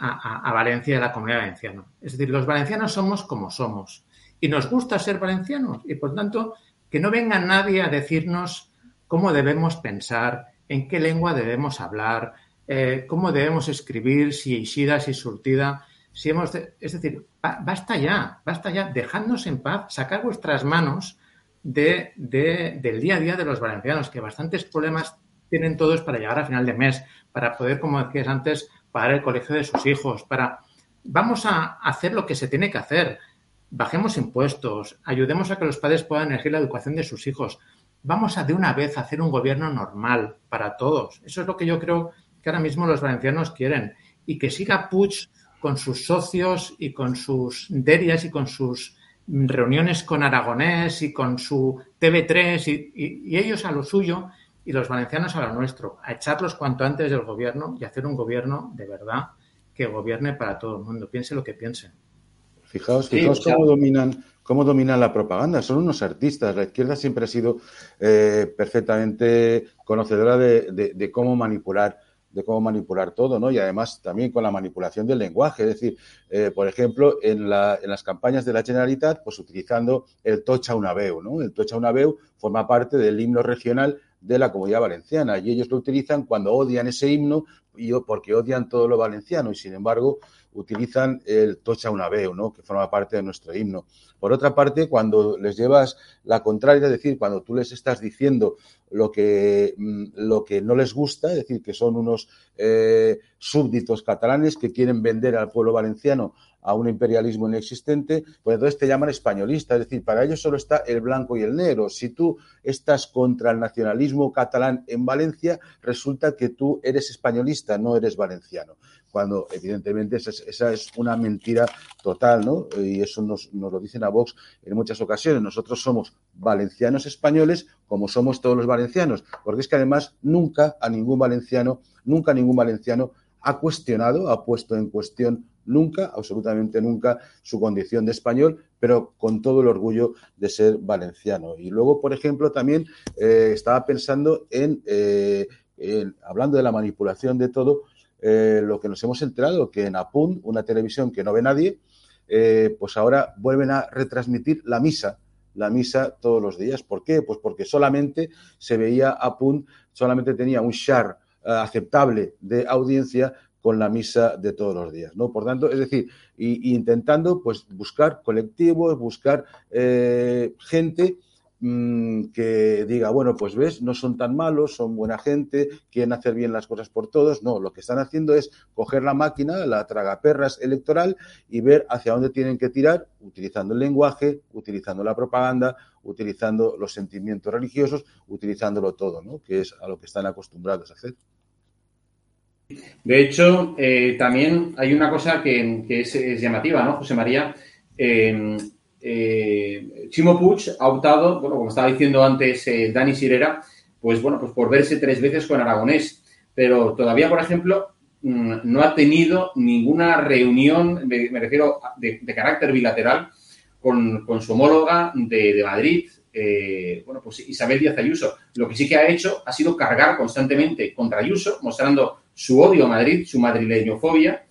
a, Valencia y a la comunidad valenciana. Es decir, los valencianos somos como somos y nos gusta ser valencianos y por tanto que no venga nadie a decirnos cómo debemos pensar, en qué lengua debemos hablar, eh, cómo debemos escribir, si Ishida, si Surtida, si hemos de- es decir, ba- basta ya, basta ya, dejadnos en paz, sacar vuestras manos de, de- del día a día de los valencianos, que bastantes problemas tienen todos para llegar a final de mes, para poder, como decías antes, pagar el colegio de sus hijos, para... Vamos a hacer lo que se tiene que hacer. Bajemos impuestos, ayudemos a que los padres puedan elegir la educación de sus hijos. Vamos a de una vez hacer un gobierno normal para todos. Eso es lo que yo creo que ahora mismo los valencianos quieren. Y que siga Puig con sus socios y con sus derias y con sus reuniones con Aragonés y con su TV3 y, y- y ellos a lo suyo y los valencianos a lo nuestro, a echarlos cuanto antes del gobierno y hacer un gobierno de verdad que gobierne para todo el mundo, piense lo que piense. Fijaos, fijaos cómo dominan, cómo dominan la propaganda. Son unos artistas. La izquierda siempre ha sido eh, perfectamente conocedora de, de- de cómo manipular de cómo manipular todo, ¿no? Y además también con la manipulación del lenguaje. Es decir, eh, por ejemplo, en, la- en las campañas de la Generalitat, pues utilizando el Tocha una veu, ¿no? El Tocha una veu forma parte del himno regional de la comunidad valenciana y ellos lo utilizan cuando odian ese himno y porque odian todo lo valenciano y sin embargo utilizan el Tocha una veu, ¿no? que forma parte de nuestro himno. Por otra parte, cuando les llevas la contraria, es decir, cuando tú les estás diciendo lo que, mm, lo que no les gusta, es decir, que son unos eh, súbditos catalanes que quieren vender al pueblo valenciano a un imperialismo inexistente, pues entonces te llaman españolista, es decir, para ellos solo está el blanco y el negro. Si tú estás contra el nacionalismo catalán en Valencia, resulta que tú eres españolista, no eres valenciano cuando evidentemente esa es, una mentira total, ¿no? Y eso nos, nos, lo dicen a Vox en muchas ocasiones. Nosotros somos valencianos españoles como somos todos los valencianos, porque es que además nunca a ningún valenciano, nunca ningún valenciano ha cuestionado, ha puesto en cuestión nunca, absolutamente nunca, su condición de español, pero con todo el orgullo de ser valenciano. Y luego, por ejemplo, también eh, estaba pensando en... Eh, hablando de la manipulación de todo, eh, lo que nos hemos enterado, que en Apun, una televisión que no ve nadie, eh, pues ahora vuelven a retransmitir la misa, la misa todos los días. ¿Por qué? Pues porque solamente se veía Apun, solamente tenía un share eh, aceptable de audiencia con la misa de todos los días, ¿no? Por tanto, es decir, y, intentando pues buscar colectivos, buscar gente que diga, bueno, pues ves, no son tan malos, son buena gente, quieren hacer bien las cosas por todos. No, lo que están haciendo es coger la máquina, la tragaperras electoral y ver hacia dónde tienen que tirar, utilizando el lenguaje, utilizando la propaganda, utilizando los sentimientos religiosos, utilizándolo todo, ¿no? Que es a lo que están acostumbrados a hacer. De hecho, eh, también hay una cosa que, es, llamativa, ¿no, José María? Eh, eh, Chimo Puig ha optado, bueno, como estaba diciendo antes eh, Dani Sirera, pues bueno, pues por verse tres veces con Aragonés. Pero todavía, por ejemplo, mm, no ha tenido ninguna reunión, me, refiero de, carácter bilateral, con, su homóloga de, Madrid, eh, bueno, pues Isabel Díaz Ayuso. Lo que sí que ha hecho ha sido cargar constantemente contra Ayuso, mostrando su odio a Madrid, su madrileñofobia,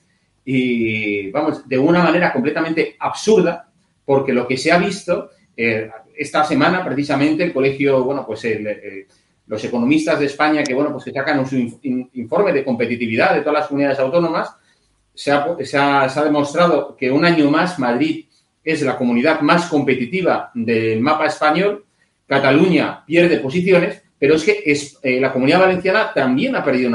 y vamos, de una manera completamente absurda, porque lo que se ha visto eh, esta semana, precisamente, el colegio, bueno, pues eh, los economistas de España que, bueno, pues que sacan su informe de competitividad de todas las comunidades autónomas, se ha, demostrado que un año más Madrid es la comunidad más competitiva del mapa español, Cataluña pierde posiciones, pero es que eh, la comunidad valenciana también ha perdido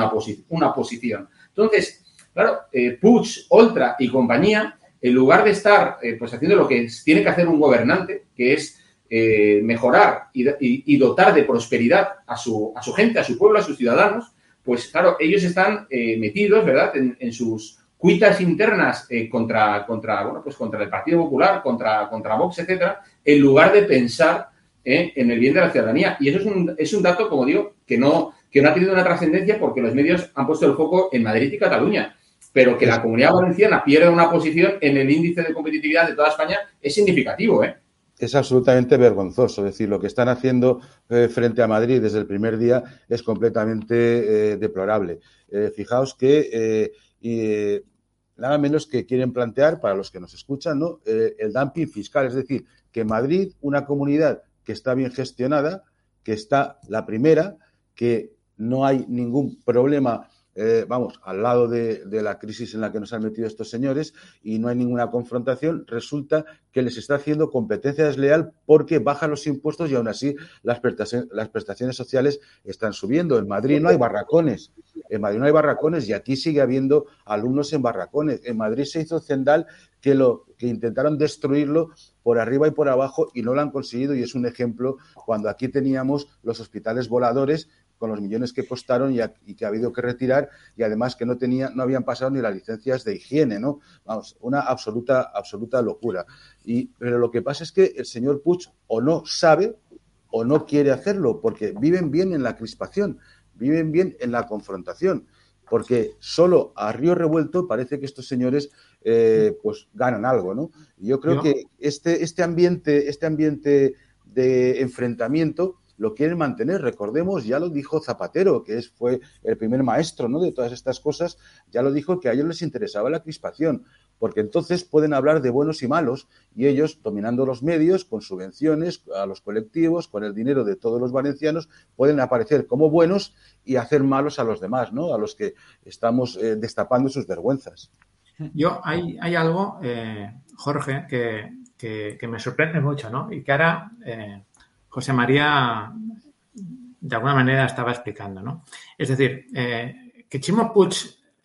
una, posición. Entonces, claro, Puig, Oltra y compañía en lugar de estar eh, pues haciendo lo que tiene que hacer un gobernante, que es eh, mejorar y, dotar de prosperidad a su, a su gente, a su pueblo, a sus ciudadanos, pues claro, ellos están eh, metidos, ¿verdad?, en, sus cuitas internas contra, contra, bueno, pues contra el Partido Popular, contra, contra Vox, etcétera, en lugar de pensar en el bien de la ciudadanía. Y eso es un, es un dato, como digo, que no, que no ha tenido una trascendencia porque los medios han puesto el foco en Madrid y Cataluña pero que la comunidad valenciana pierda una posición en el índice de competitividad de toda España es significativo, ¿eh? Es absolutamente vergonzoso. Es decir, lo que están haciendo eh, frente a Madrid desde el primer día es completamente eh, deplorable. Eh, fijaos que nada menos que quieren plantear, para los que nos escuchan, ¿no? el dumping fiscal. Es decir, que Madrid, una comunidad que está bien gestionada, que está la primera, que no hay ningún problema eh, vamos, al lado de, la crisis en la que nos han metido estos señores y no hay ninguna confrontación, resulta que les está haciendo competencia desleal porque bajan los impuestos y aún así las prestaciones, las prestaciones sociales están subiendo. En Madrid no hay barracones, en Madrid no hay barracones y aquí sigue habiendo alumnos en barracones. En Madrid se hizo Cendal que, lo, que intentaron destruirlo por arriba y por abajo y no lo han conseguido y es un ejemplo cuando aquí teníamos los hospitales voladores con los millones que costaron y, que ha habido que retirar y además que no tenía, no habían pasado ni las licencias de higiene, ¿no? Vamos, una absoluta, absoluta locura. Y, pero lo que pasa es que el señor Puig o no sabe o no quiere hacerlo, porque viven bien en la crispación, viven bien en la confrontación, porque solo a río revuelto parece que estos señores eh, pues ganan algo, ¿no? Y yo creo que este, este ambiente, este ambiente de enfrentamiento lo quieren mantener. Recordemos, ya lo dijo Zapatero, que es, fue el primer maestro ¿no? de todas estas cosas, ya lo dijo que a ellos les interesaba la crispación, porque entonces pueden hablar de buenos y malos y ellos, dominando los medios, con subvenciones a los colectivos, con el dinero de todos los valencianos, pueden aparecer como buenos y hacer malos a los demás, ¿no? a los que estamos eh, destapando sus vergüenzas. Yo, hay, hay algo, eh, Jorge, que, me sorprende mucho, ¿no? Y que ahora... Eh, José María de alguna manera estaba explicando, ¿no? Es decir, eh, que Chimo Puig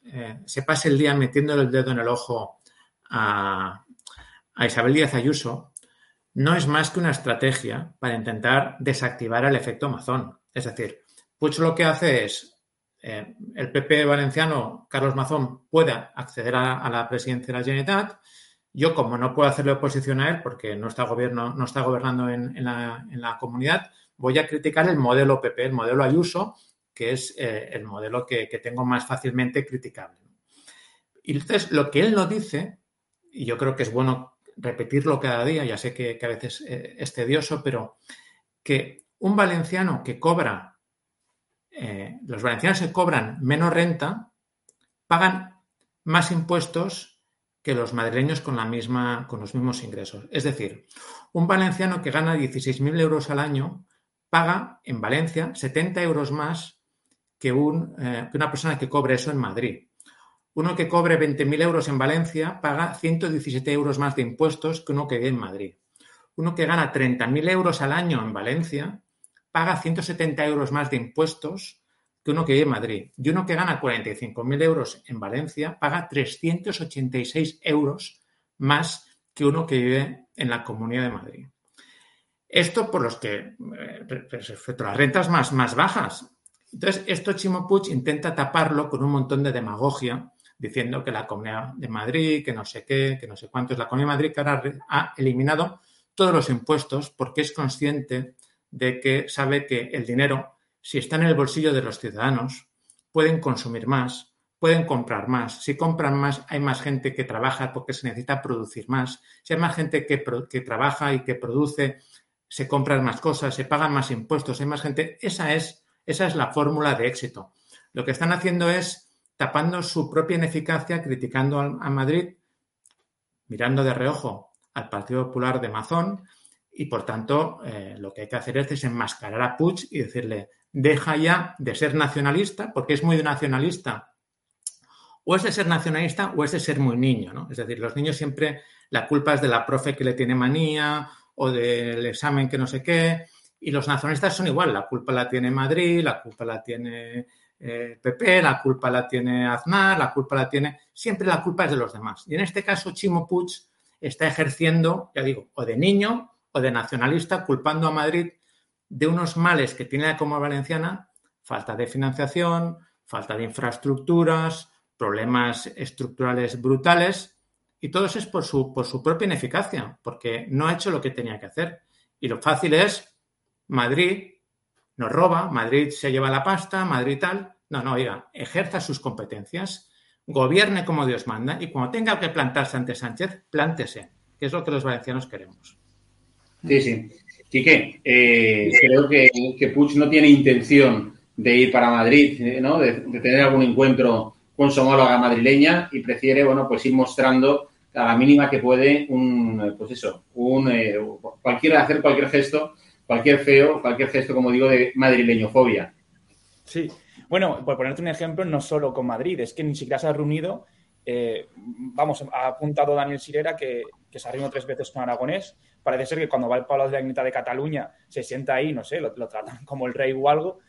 eh, se pase el día metiendo el dedo en el ojo a, Isabel Díaz Ayuso no es más que una estrategia para intentar desactivar el efecto Mazón. Es decir, Puig lo que hace es eh, el PP valenciano, Carlos Mazón, pueda acceder a, la presidencia de la Generalitat yo, como no puedo hacerle oposición a él porque no está, gobierno, no está gobernando en, la, comunidad, voy a criticar el modelo PP, el modelo Ayuso, que es eh, el modelo que, tengo más fácilmente criticable. Y entonces, lo que él no dice, y yo creo que es bueno repetirlo cada día, ya sé que, a veces eh, es tedioso, pero que un valenciano que cobra eh, los valencianos que cobran menos renta pagan más impuestos que los madrileños con, la misma, con los mismos ingresos. Es decir, un valenciano que gana 16.000 euros al año paga en Valencia 70 euros más que, un, eh, que una persona que cobre eso en Madrid. Uno que cobre 20.000 euros en Valencia paga 117 euros más de impuestos que uno que vive en Madrid. Uno que gana 30.000 euros al año en Valencia paga 170 euros más de impuestos que uno que vive en Madrid. Y uno que gana 45.000 euros en Valencia paga 386 euros más que uno que vive en la Comunidad de Madrid. Esto por los que, eh, respecto a las rentas más, más bajas. Entonces, esto Chimo Puig intenta taparlo con un montón de demagogia diciendo que la Comunidad de Madrid, que no sé qué, que no sé cuánto es la Comunidad de Madrid, que ahora ha eliminado todos los impuestos porque es consciente de que sabe que el dinero, si está en el bolsillo de los ciudadanos, pueden consumir más, pueden comprar más. Si compran más, hay más gente que trabaja porque se necesita producir más. Si hay más gente que, trabaja y que produce, se compran más cosas, se pagan más impuestos, hay más gente. Esa es, esa es la fórmula de éxito. Lo que están haciendo es tapando su propia ineficacia, criticando a Madrid, mirando de reojo al Partido Popular de Mazón y, por tanto, eh, lo que hay que hacer es desenmascarar a Puig y decirle, deja ya de ser nacionalista, porque es muy nacionalista. O es de ser nacionalista o es de ser muy niño, ¿no? Es decir, los niños siempre la culpa es de la profe que le tiene manía o del examen que no sé qué. Y los nacionalistas son igual, la culpa la tiene Madrid, la culpa la tiene PP, eh, la culpa la tiene Aznar, la culpa la tiene. Siempre la culpa es de los demás. Y en este caso, Chimo Puig está ejerciendo, ya digo, o de niño o de nacionalista, culpando a Madrid de unos males que tiene la Comunidad Valenciana, falta de financiación, falta de infraestructuras, problemas estructurales brutales, y todo eso es por su, por su propia ineficacia, porque no ha hecho lo que tenía que hacer. Y lo fácil es Madrid nos roba, Madrid se lleva la pasta, Madrid tal. No, no, oiga, ejerza sus competencias, gobierne como Dios manda y cuando tenga que plantarse ante Sánchez, plántese, que es lo que los valencianos queremos. Sí, sí. Quique, eh, creo que, que Puig no tiene intención de ir para Madrid, eh, ¿no? De, tener algún encuentro con su homóloga madrileña y prefiere, bueno, pues ir mostrando a la mínima que puede un, pues eso, un, eh, cualquiera hacer cualquier gesto cualquier feo, cualquier gesto, como digo, de madrileñofobia. Sí. Bueno, por ponerte un ejemplo, no solo con Madrid, es que ni siquiera se ha reunido, eh, vamos, ha apuntado Daniel Sirera que, se ha reunido tres veces con Aragonés. Parece ser que cuando va el Pablo de la Dignidad de Cataluña se sienta ahí, no sé, lo, tratan [LAUGHS] como el rey o algo,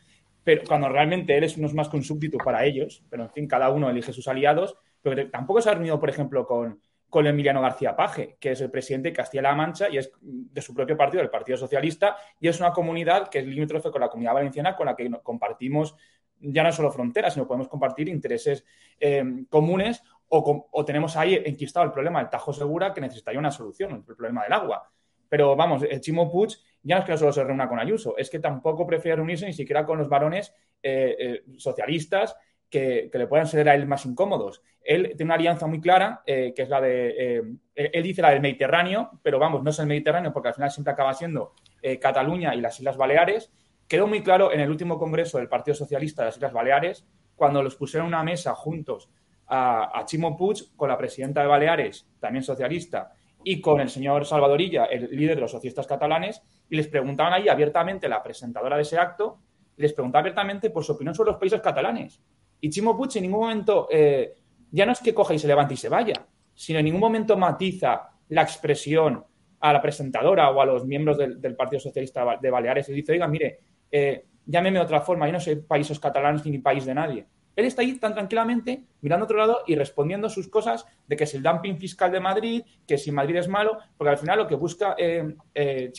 pero cuando realmente él es uno más que un súbdito para ellos, pero en fin, cada uno elige sus aliados, pero tampoco se ha reunido, por ejemplo, con, con Emiliano García Paje, que es el presidente de Castilla-La Mancha y es de su propio partido, el Partido Socialista, y es una comunidad que es limítrofe con la comunidad valenciana con la que compartimos ya no solo fronteras, sino podemos compartir intereses eh, comunes o, tenemos ahí enquistado el problema del Tajo Segura que necesitaría una solución, el problema del agua. Pero vamos, el Chimo Puig ya no es que no solo se reúna con Ayuso, es que tampoco prefiere reunirse ni siquiera con los varones eh, eh, socialistas que, le puedan ser a él más incómodos. Él tiene una alianza muy clara, eh, que es la de, él dice la del Mediterráneo, pero vamos, no es el Mediterráneo porque al final siempre acaba siendo Cataluña y las Islas Baleares. Quedó muy claro en el último congreso del Partido Socialista de las Islas Baleares, cuando los pusieron a una mesa juntos a, a Chimo Puig con la presidenta de Baleares, también socialista, y con el señor Salvadorilla, el líder de los socialistas catalanes, y les preguntaban ahí abiertamente, la presentadora de ese acto, les preguntaba abiertamente por su opinión sobre los países catalanes. Y Chimo Puig en ningún momento, eh, ya no es que coja y se levante y se vaya, sino en ningún momento matiza la expresión a la presentadora o a los miembros del, Partido Socialista de Baleares y dice, oiga, mire, eh, llámeme de otra forma, yo no soy países catalanes ni país de nadie. Él está ahí tan tranquilamente, mirando a otro lado y respondiendo sus cosas de que es el dumping fiscal de Madrid, que si Madrid es malo, porque al final lo que busca eh, eh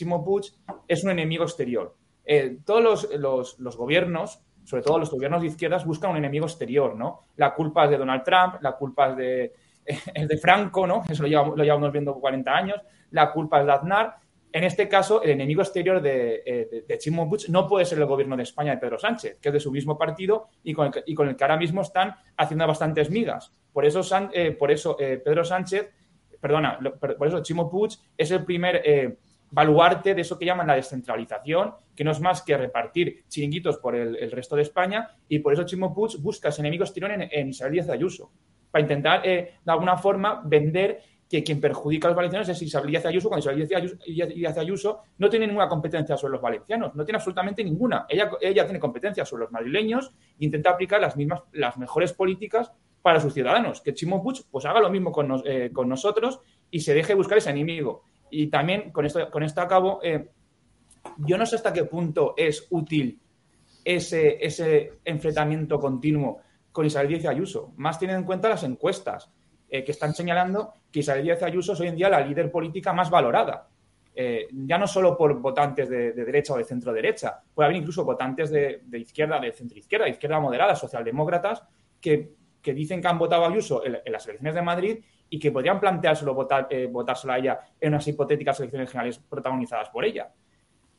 es un enemigo exterior. todos los, los gobiernos sobre todo los gobiernos de izquierdas, buscan un enemigo exterior, ¿no? La culpa es de Donald Trump, la culpa es de, [LAUGHS] de Franco, ¿no? Eso lo llevamos, lo llevamos viendo 40 años, la culpa es de Aznar. En este caso, el enemigo exterior de, eh, de, Chimo Puig no puede ser el gobierno de España de Pedro Sánchez, que es de su mismo partido y con el, el que ahora mismo están haciendo bastantes migas. Por eso, eh, por eso eh, Pedro Sánchez, perdona, por eso Chimo Puig es el primer baluarte de eso que llaman la descentralización, que no es más que repartir chiringuitos por el, resto de España, y por eso Chimo busca ese enemigos tirón en, en Isabel Díaz Ayuso, para intentar, eh, de alguna forma, vender que quien perjudica a los valencianos es Isabel Díaz Ayuso, cuando Isabel Díaz Ayuso, no tiene ninguna competencia sobre los valencianos, no tiene absolutamente ninguna. Ella, ella tiene competencia sobre los madrileños e intenta aplicar las mismas, las mejores políticas para sus ciudadanos. Que Chimo Puig pues haga lo mismo con, eh, con nosotros y se deje buscar ese enemigo. Y también, con esto, con esto acabo, eh, yo no sé hasta qué punto es útil ese, ese enfrentamiento continuo con Isabel Díaz Ayuso, más teniendo en cuenta las encuestas. Eh, que están señalando que Isabel Díaz Ayuso es hoy en día la líder política más valorada. Eh, ya no solo por votantes de, derecha o de centro derecha, puede haber incluso votantes de, izquierda, de centro izquierda, de izquierda moderada, socialdemócratas, que, dicen que han votado a Ayuso en, las elecciones de Madrid y que podrían planteárselo votar, eh, a ella en unas hipotéticas elecciones generales protagonizadas por ella.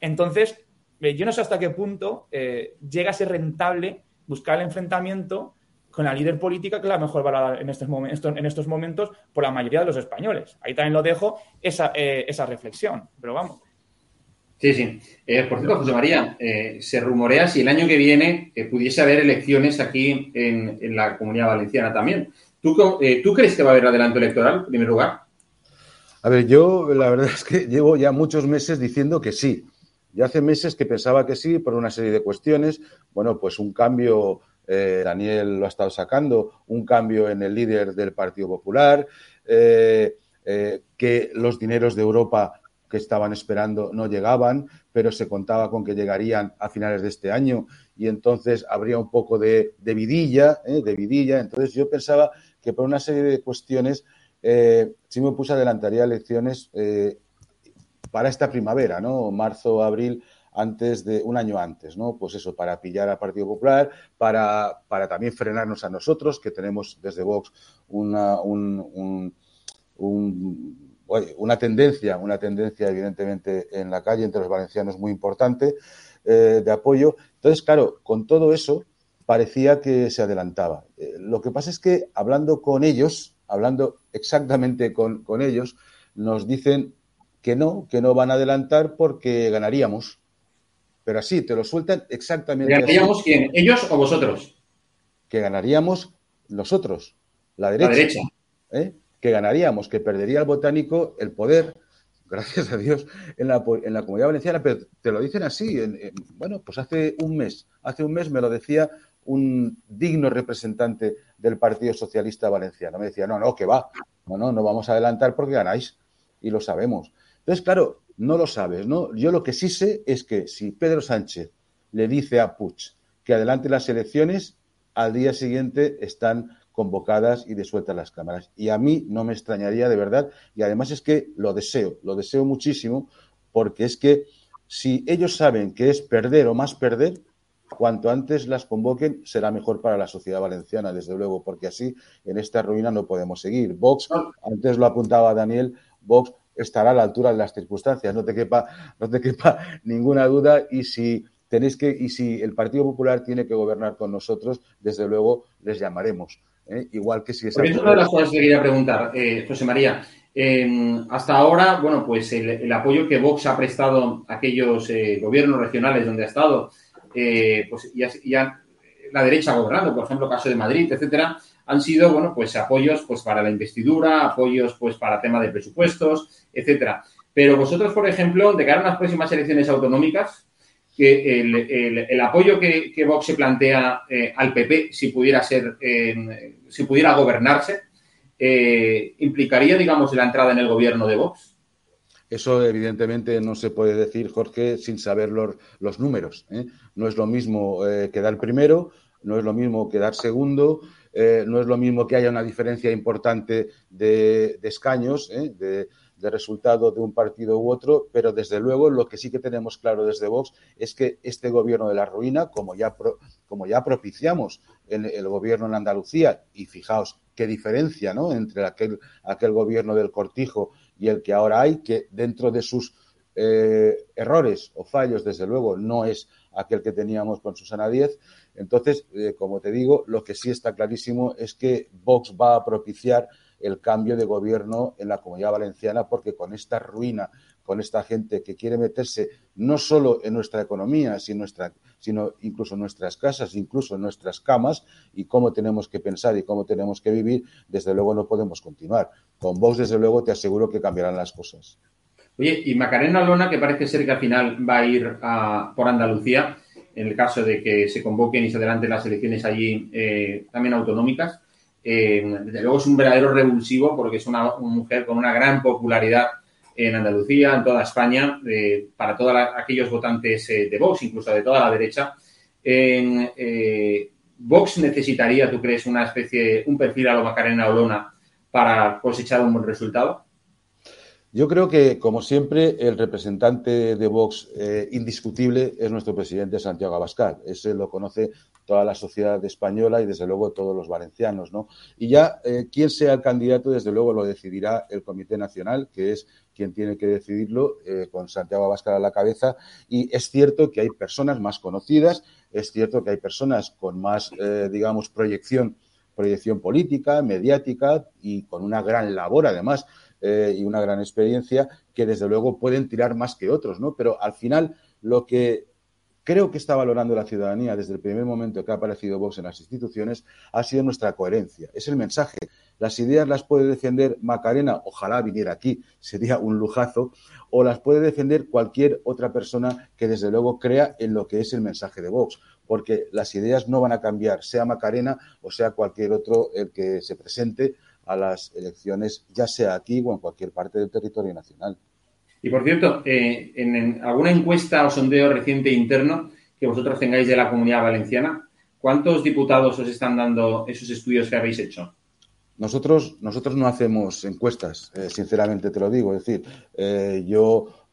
Entonces, yo no sé hasta qué punto llega a ser rentable buscar el enfrentamiento con la líder política que es la mejor valorada en estos, momentos, en estos momentos por la mayoría de los españoles. Ahí también lo dejo esa, eh, esa reflexión, pero vamos. Sí, sí. Eh, por cierto, José María, eh, se rumorea si el año que viene pudiese haber elecciones aquí en, en, la comunidad valenciana también. ¿Tú, ¿Tú crees que va a haber adelanto electoral, en primer lugar? A ver, yo la verdad es que llevo ya muchos meses diciendo que sí. Ya hace meses que pensaba que sí por una serie de cuestiones. Bueno, pues un cambio eh, Daniel lo ha estado sacando, un cambio en el líder del Partido Popular, eh, eh, que los dineros de Europa que estaban esperando no llegaban, pero se contaba con que llegarían a finales de este año y entonces habría un poco de, vidilla. Entonces yo pensaba que por una serie de cuestiones sí me puse adelantaría elecciones para esta primavera, ¿no? Marzo, abril, antes de un año antes, ¿no? Pues eso, para pillar al Partido Popular, para, para también frenarnos a nosotros, que tenemos desde Vox una, una tendencia, una tendencia evidentemente en la calle entre los valencianos muy importante eh, de apoyo. Entonces, claro, con todo eso parecía que se adelantaba. Eh, lo que pasa es que hablando con ellos, hablando exactamente con, con ellos, nos dicen que no, que no van a adelantar porque ganaríamos pero así, te lo sueltan exactamente ¿Ganaríamos quién? ¿Ellos o vosotros? Que ganaríamos nosotros, la derecha. La derecha. ¿eh? Que ganaríamos, que perdería el botánico el poder, [LAUGHS] gracias a Dios, en la, en la comunidad valenciana, pero te lo dicen así. bueno, pues hace un mes, hace un mes me lo decía un digno representante del Partido Socialista Valenciano. Me decía, no, no, que va, no, no, no vamos a adelantar porque ganáis. Y lo sabemos. Entonces, claro, no lo sabes, ¿no? Yo lo que sí sé es que si Pedro Sánchez le dice a Puig que adelante las elecciones, al día siguiente están convocadas y desueltas las cámaras. Y a mí no me extrañaría de verdad, y además es que lo deseo, lo deseo muchísimo, porque es que si ellos saben que es perder o más perder, cuanto antes las convoquen será mejor para la sociedad valenciana, desde luego, porque así en esta ruina no podemos seguir. Vox, antes lo apuntaba Daniel, Vox estará a la altura de las circunstancias, no te quepa, no te quepa [LAUGHS] ninguna duda y si tenéis que y si el Partido Popular tiene que gobernar con nosotros, desde luego les llamaremos. ¿eh? Igual que si es. una de las cosas que quería preguntar, eh, José María. Em, hasta ahora, bueno, pues el, apoyo que Vox ha prestado a aquellos eh, gobiernos regionales donde ha estado, pues ya, ya, la derecha ha gobernado, por ejemplo, caso de Madrid, etcétera, han sido, bueno, pues apoyos pues para la investidura, apoyos pues para tema de presupuestos, etcétera. Pero vosotros, por ejemplo, de cara a las próximas elecciones autonómicas, que el, apoyo que, Vox se plantea eh, al PP, si pudiera ser, eh, si pudiera gobernarse, eh, implicaría, digamos, la entrada en el gobierno de Vox. Eso evidentemente no se puede decir, Jorge, sin saber los, números. No es lo mismo quedar primero, no es lo mismo quedar segundo, no es lo mismo que haya una diferencia importante de, escaños, ¿eh? De, resultado de un partido u otro, pero desde luego lo que sí que tenemos claro desde Vox es que este gobierno de la ruina, como ya, como ya propiciamos en el gobierno en Andalucía, y fijaos qué diferencia ¿no? entre aquel, aquel gobierno del cortijo y el que ahora hay, que dentro de sus eh, errores o fallos, desde luego, no es aquel que teníamos con Susana Díez. Entonces, eh, como te digo, lo que sí está clarísimo es que Vox va a propiciar el cambio de gobierno en la comunidad valenciana porque con esta ruina, con esta gente que quiere meterse no solo en nuestra economía, sino, incluso en nuestras casas, incluso en nuestras camas y cómo tenemos que pensar y cómo tenemos que vivir, desde luego no podemos continuar. Con Vox, desde luego, te aseguro que cambiarán las cosas. Oye, y Macarena Lona, que parece ser que al final va a ir por Andalucía, en el caso de que se convoquen y se adelanten las elecciones allí eh, también autonómicas, eh, desde luego es un verdadero revulsivo porque es una, mujer con una gran popularidad en Andalucía, en toda España, eh, para todos aquellos votantes de Vox, incluso de toda la derecha. ¿Vox necesitaría, tú crees, una especie, un perfil a lo Macarena Olona para cosechar un buen resultado? Yo creo que, como siempre, el representante de Vox eh, indiscutible es nuestro presidente Santiago Abascal. Ese lo conoce toda la sociedad española y, desde luego, todos los valencianos. ¿no? Y ya, eh, quién sea el candidato, desde luego, lo decidirá el Comité Nacional, que es quien tiene que decidirlo, eh, con Santiago Abascal a la cabeza. Y es cierto que hay personas más conocidas, es cierto que hay personas con más, digamos, proyección proyección política, mediática y con una gran labor, además, eh, y una gran experiencia que desde luego pueden tirar más que otros, ¿no? Pero al final lo que creo que está valorando la ciudadanía desde el primer momento que ha aparecido Vox en las instituciones ha sido nuestra coherencia. Es el mensaje. Las ideas las puede defender Macarena, ojalá viniera aquí, sería un lujazo, o las puede defender cualquier otra persona que desde luego crea en lo que es el mensaje de Vox, porque las ideas no van a cambiar, sea Macarena o sea cualquier otro el que se presente a las elecciones, ya sea aquí o en cualquier parte del territorio nacional. Y por cierto, eh, en, alguna encuesta o sondeo reciente interno que vosotros tengáis de la comunidad valenciana, ¿cuántos diputados os están dando esos estudios que habéis hecho? Nosotros, nosotros no hacemos encuestas, eh, sinceramente te lo digo. Es decir, eh, yo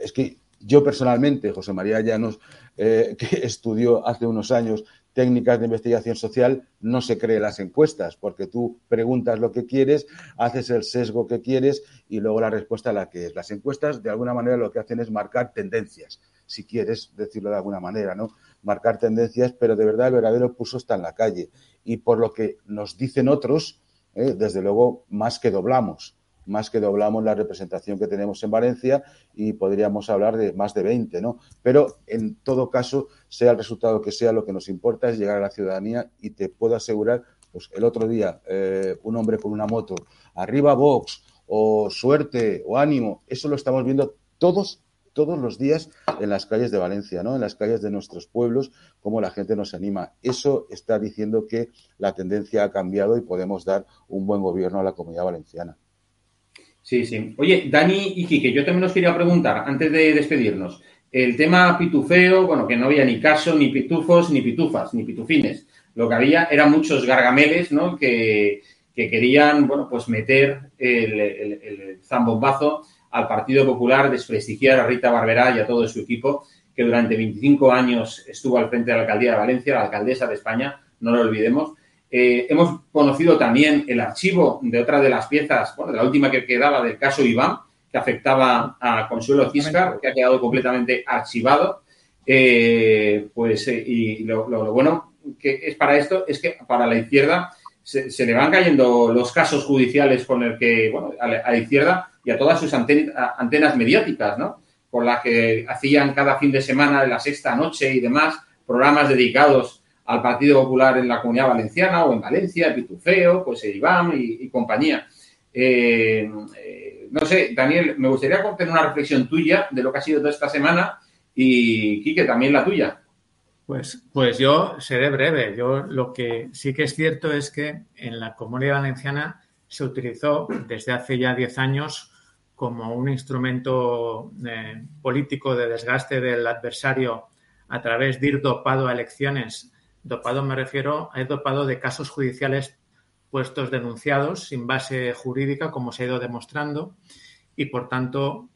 es que yo personalmente, José María Llanos, [LAUGHS] que estudió hace unos años técnicas de investigación social no se cree las encuestas, porque tú preguntas lo que quieres, haces el sesgo que quieres y luego la respuesta la que es. Las encuestas, de alguna manera, lo que hacen es marcar tendencias, si quieres decirlo de alguna manera, ¿no? Marcar tendencias, pero de verdad el verdadero pulso está en la calle. Y por lo que nos dicen otros, ¿eh? desde luego, más que doblamos más que doblamos la representación que tenemos en Valencia y podríamos hablar de más de 20, ¿no? Pero en todo caso, sea el resultado que sea, lo que nos importa es llegar a la ciudadanía y te puedo asegurar, pues el otro día, eh, un hombre con una moto, arriba Vox, o suerte, o ánimo, eso lo estamos viendo todos todos los días en las calles de Valencia, ¿no? En las calles de nuestros pueblos, cómo la gente nos anima. Eso está diciendo que la tendencia ha cambiado y podemos dar un buen gobierno a la comunidad valenciana. Sí, sí. Oye, Dani y Quique, yo también os quería preguntar, antes de despedirnos, el tema pitufeo, bueno, que no había ni caso, ni pitufos, ni pitufas, ni pitufines. Lo que había eran muchos gargameles, ¿no? Que, querían, bueno, pues meter el, zambombazo al Partido Popular, desprestigiar a Rita Barberá y a todo su equipo, que durante 25 años estuvo al frente de la alcaldía de Valencia, la alcaldesa de España, no lo olvidemos, eh, hemos conocido también el archivo de otra de las piezas, bueno, de la última que quedaba del caso Iván, que afectaba a Consuelo Ciscar, que ha quedado completamente archivado. Eh, pues, eh, y lo, bueno que es para esto es que para la izquierda se, le van cayendo los casos judiciales con el que, bueno, a la, izquierda y a todas sus antenas mediáticas, ¿no? Por las que hacían cada fin de semana, en la sexta noche y demás, programas dedicados al Partido Popular en la Comunidad Valenciana o en Valencia, Pitufeo, pues Iván y, compañía. Eh, eh, no sé, Daniel, me gustaría tener una reflexión tuya de lo que ha sido toda esta semana y, Quique, también la tuya. Pues, pues yo seré breve. Yo lo que sí que es cierto es que en la Comunidad Valenciana se utilizó desde hace ya 10 años como un instrumento eh, político de desgaste del adversario a través de ir dopado a elecciones Dopado me refiero a dopado de casos judiciales puestos denunciados sin base jurídica, como se ha ido demostrando, y por tanto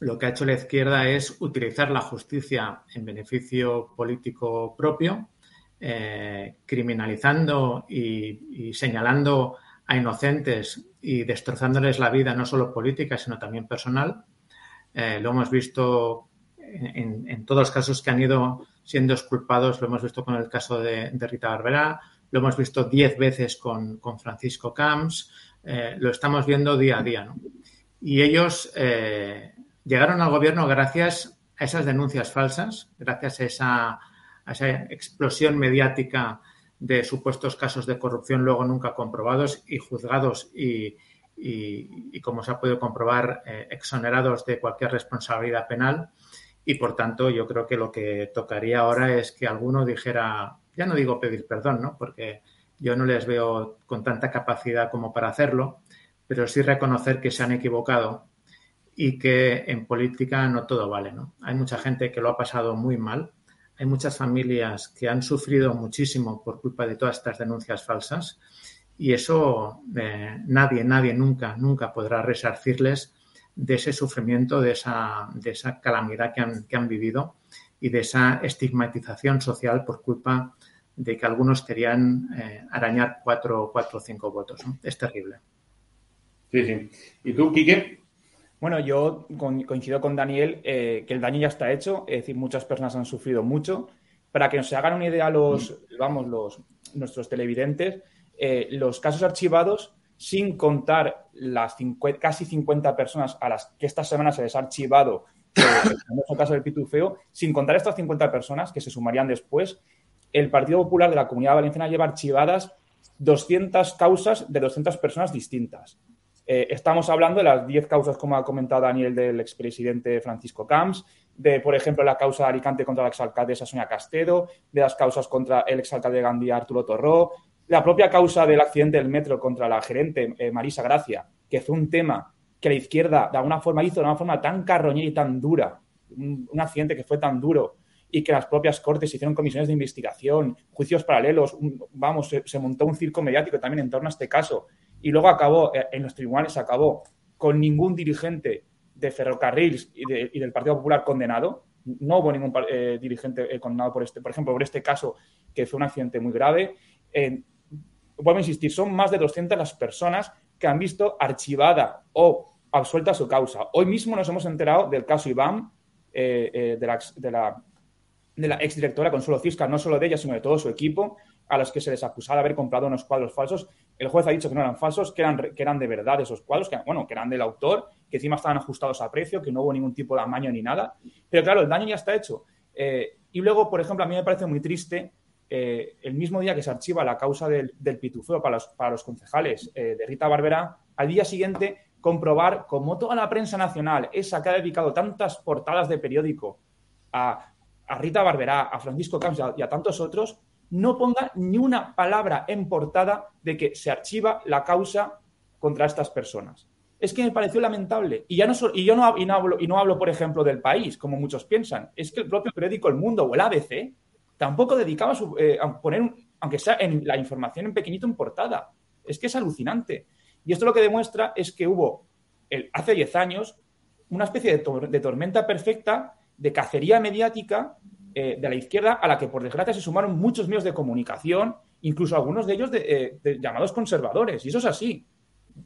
lo que ha hecho la izquierda es utilizar la justicia en beneficio político propio, eh, criminalizando y, señalando a inocentes y destrozándoles la vida no solo política, sino también personal. Eh, lo hemos visto en, todos los casos que han ido siendo exculpados. Lo hemos visto con el caso de, Rita Barberá, lo hemos visto diez veces con, Francisco Camps, eh, lo estamos viendo día a día. Y ellos eh, llegaron al gobierno gracias a esas denuncias falsas, gracias a esa, a esa explosión mediática de supuestos casos de corrupción luego nunca comprobados y juzgados y, y, como se ha podido comprobar, eh, exonerados de cualquier responsabilidad penal. Y por tanto, yo creo que lo que tocaría ahora es que alguno dijera, ya no digo pedir perdón, ¿no? Porque yo no les veo con tanta capacidad como para hacerlo, pero sí reconocer que se han equivocado y que en política no todo vale, ¿no? Hay mucha gente que lo ha pasado muy mal, hay muchas familias que han sufrido muchísimo por culpa de todas estas denuncias falsas y eso eh, nadie, nadie nunca, nunca podrá resarcirles de ese sufrimiento, de esa, de esa calamidad que han, que han vivido y de esa estigmatización social por culpa de que algunos querían eh, arañar cuatro, cuatro o cinco votos. Es terrible. Sí, sí. ¿Y tú, Quique? Bueno, yo coincido con Daniel eh, que el daño ya está hecho, es decir, muchas personas han sufrido mucho. Para que nos hagan una idea los, vamos, los, nuestros televidentes, eh, los casos archivados, sin contar las casi 50 personas a las que esta semana se les ha archivado, en el caso del Pitufeo, sin contar estas 50 personas que se sumarían después, el Partido Popular de la Comunidad Valenciana lleva archivadas 200 causas de 200 personas distintas. Eh, estamos hablando de las 10 causas, como ha comentado Daniel, del expresidente Francisco Camps, de, por ejemplo, la causa de Alicante contra la exalcaldesa Sonia Castedo, de las causas contra el exalcalde de Gandía Arturo Torró, la propia causa del accidente del metro contra la gerente eh, Marisa Gracia, que fue un tema que la izquierda de alguna forma hizo de una forma tan carroñera y tan dura, un, accidente que fue tan duro y que las propias cortes hicieron comisiones de investigación, juicios paralelos, vamos, se, montó un circo mediático también en torno a este caso y luego acabó, eh, en los tribunales acabó con ningún dirigente de ferrocarriles y, del Partido Popular condenado. No hubo ningún eh, dirigente condenado por este, por ejemplo, por este caso, que fue un accidente muy grave vuelvo a insistir, son más de 200 las personas que han visto archivada o absuelta su causa. Hoy mismo nos hemos enterado del caso Iván, eh, eh, de, la, de, la, de, la, Consuelo Cisca, no solo de ella, sino de todo su equipo, a los que se les acusaba de haber comprado unos cuadros falsos. El juez ha dicho que no eran falsos, que eran, que eran de verdad esos cuadros, que, bueno, que eran del autor, que encima estaban ajustados a precio, que no hubo ningún tipo de amaño ni nada. Pero claro, el daño ya está hecho. Eh, y luego, por ejemplo, a mí me parece muy triste eh, el mismo día que se archiva la causa del, pitufeo para los, concejales eh, de Rita Barberá, al día siguiente comprobar cómo toda la prensa nacional, esa que ha dedicado tantas portadas de periódico a, Rita Barberá, a Francisco Camps y a, tantos otros, no ponga ni una palabra en portada de que se archiva la causa contra estas personas. Es que me pareció lamentable. Y, ya no, y yo no, hablo, y no hablo, por ejemplo, del país, como muchos piensan. Es que el propio periódico El Mundo o el ABC tampoco dedicaba eh, a poner, aunque sea en la información en pequeñito en portada. Es que es alucinante. Y esto lo que demuestra es que hubo hace 10 años una especie de, tormenta perfecta de cacería mediática eh, de la izquierda a la que, por desgracia, se sumaron muchos medios de comunicación, incluso algunos de ellos de, eh, llamados conservadores. Y eso es así.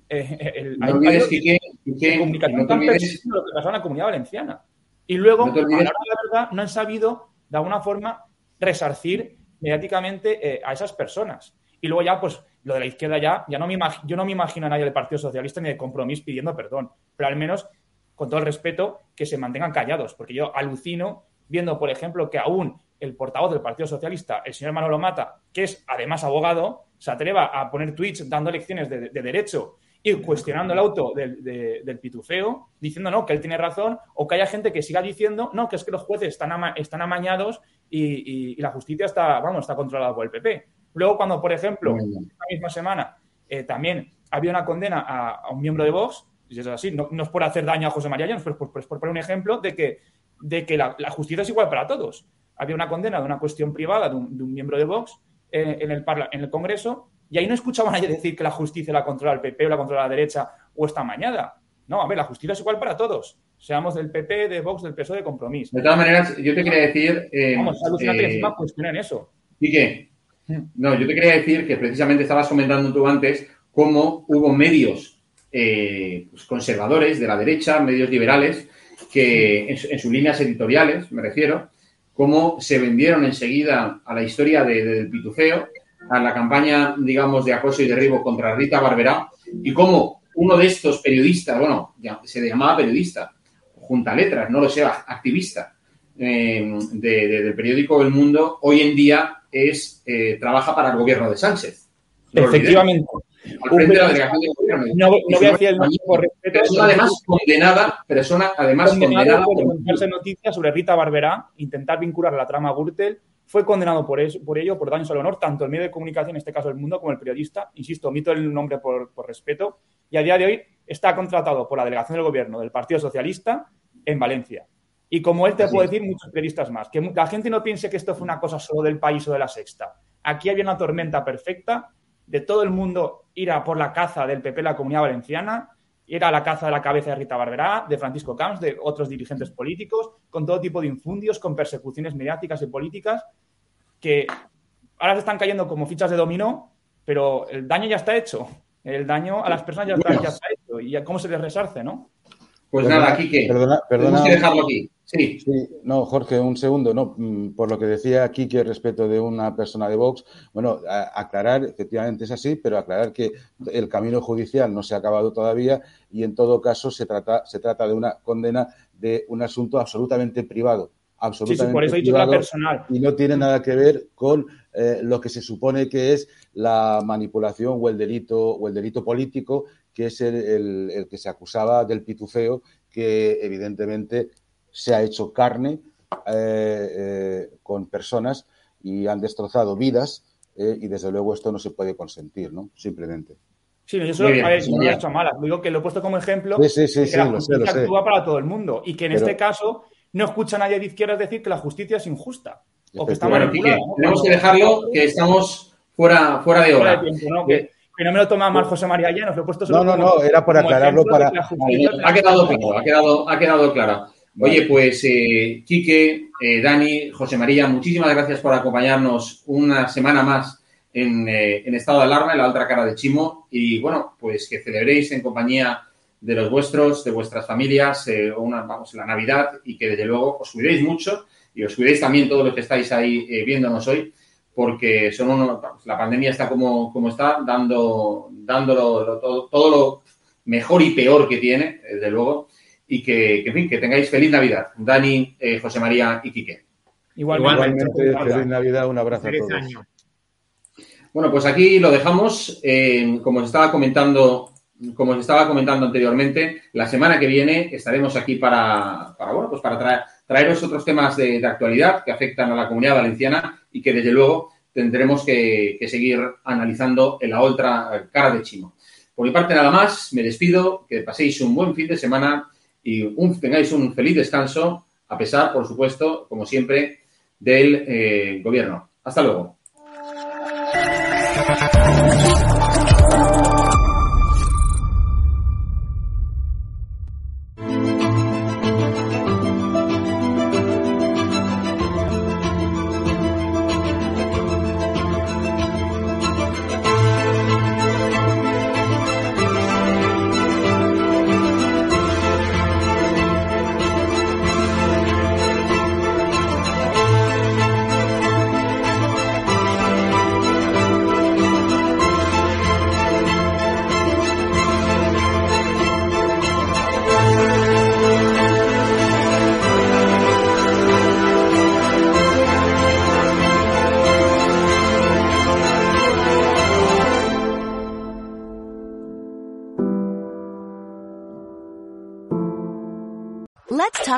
El, no olvides que, comunicación tan lo que pasó en la comunidad valenciana. Y luego, a la verdad, no han sabido, de alguna forma, resarcir mediáticamente eh, a esas personas. Y luego ya, pues, lo de la izquierda ya, ya no me yo no me imagino a nadie del Partido Socialista ni de Compromís pidiendo perdón, pero al menos, con todo el respeto, que se mantengan callados, porque yo alucino viendo, por ejemplo, que aún el portavoz del Partido Socialista, el señor Manolo Mata, que es además abogado, se atreva a poner tweets dando lecciones de, derecho y cuestionando el auto del, del, pitufeo, diciendo no, que él tiene razón, o que haya gente que siga diciendo no, que es que los jueces están, están amañados y, la justicia está, vamos, está controlada por el PP. Luego, cuando, por ejemplo, esta misma semana eh, también había una condena a, un miembro de Vox, y es así, no, es por hacer daño a José María Llanos, pero por, por, poner un ejemplo de que, de que la, justicia es igual para todos. Había una condena de una cuestión privada de un, miembro de Vox eh, en, el en el Congreso y ahí no escuchaba a nadie decir que la justicia la controla el PP o la controla la derecha o está mañana. No, a ver, la justicia es igual para todos seamos del PP, de Vox, del PSOE, de Compromiso. De todas maneras, yo te quería decir... Eh, Vamos, alucinante eh, encima cuestionen eso. ¿Y qué? No, yo te quería decir que precisamente estabas comentando tú antes cómo hubo medios eh, pues, conservadores de la derecha, medios liberales, que en, sus líneas editoriales, me refiero, cómo se vendieron enseguida a la historia del pitufeo, a la campaña, digamos, de acoso y derribo contra Rita Barberá, y cómo uno de estos periodistas, bueno, se llamaba periodista, junta letras, no lo sé, activista eh, del periódico El Mundo, hoy en día es eh, trabaja para el gobierno de Sánchez. Efectivamente. No, voy a decir el nombre por respeto. Persona además condenada, persona además condenada, por noticias sobre Rita Barberá, intentar vincular a la trama Gürtel, fue condenado por, eso, por ello, por daños al honor, tanto el medio de comunicación, en este caso el mundo, como el periodista. Insisto, omito el nombre por, por respeto. Y a día de hoy está contratado por la delegación del gobierno del Partido Socialista en Valencia. Y como él te puede decir, muchos periodistas más. Que la gente no piense que esto fue una cosa solo del país o de la sexta. Aquí había una tormenta perfecta de todo el mundo ir a por la caza del PP en la Comunidad Valenciana, ir a la caza de la cabeza de Rita Barberá, de Francisco Camps, de otros dirigentes políticos, con todo tipo de infundios, con persecuciones mediáticas y políticas, que ahora se están cayendo como fichas de dominó, pero el daño ya está hecho. El daño a las personas ya está, ya está hecho. ¿Y cómo se les resarce, no? Pues nada, Quique. Perdona, perdona. que dejarlo aquí. Sí. No, Jorge, un segundo. No, mm, por lo que decía Quique respecto de una persona de Vox, bueno, aclarar, efectivamente es así, pero aclarar que el camino judicial no se ha acabado todavía y en todo caso se trata, se trata de una condena de un asunto absolutamente privado. Absolutamente sí, por eso he dicho la personal. Y no tiene nada que ver con eh, lo que se supone que es la manipulación o el delito o el delito político que es el, que se acusaba del pitufeo, que evidentemente se ha hecho carne eh, eh, con personas y han destrozado vidas eh, y desde luego esto no se puede consentir, ¿no? Simplemente. Sí, yo solo, a ver, no he hecho mala. Digo que lo he puesto como ejemplo sí, sí, que la justicia actúa para todo el mundo y que en este caso no escucha a nadie de izquierdas decir que la justicia es injusta o que está manipulada. Tenemos que dejarlo, que estamos fuera, fuera de hora. Que no me lo toma mal José María Llanos, lo he puesto solo No, no, no, era por aclararlo para. Ha quedado claro, ha quedado, ha quedado claro. Oye, pues eh, Quique, eh, Dani, José María, muchísimas gracias por acompañarnos una semana más en, eh, en, estado de alarma, en la otra cara de Chimo. Y bueno, pues que celebréis en compañía de los vuestros, de vuestras familias, eh, una, vamos, la Navidad y que desde luego os cuidéis mucho y os cuidéis también todos los que estáis ahí viéndonos hoy porque son uno, la pandemia está como, como está, dando, dándolo todo, todo, lo mejor y peor que tiene, desde luego, y que, que, en fin, que tengáis feliz Navidad. Dani, eh, José María y Quique. Igualmente, feliz Navidad, un abrazo a todos. Bueno, pues aquí lo dejamos. Eh, como os estaba comentando, como os estaba comentando anteriormente, la semana que viene estaremos aquí para, para bueno, pues para traer, traeros otros temas de, actualidad que afectan a la comunidad valenciana y que desde luego tendremos que, seguir analizando en la otra cara de Chimo. Por mi parte nada más, me despido, que paséis un buen fin de semana y tengáis un feliz descanso, a pesar, por supuesto, como siempre, del eh, gobierno. Hasta luego.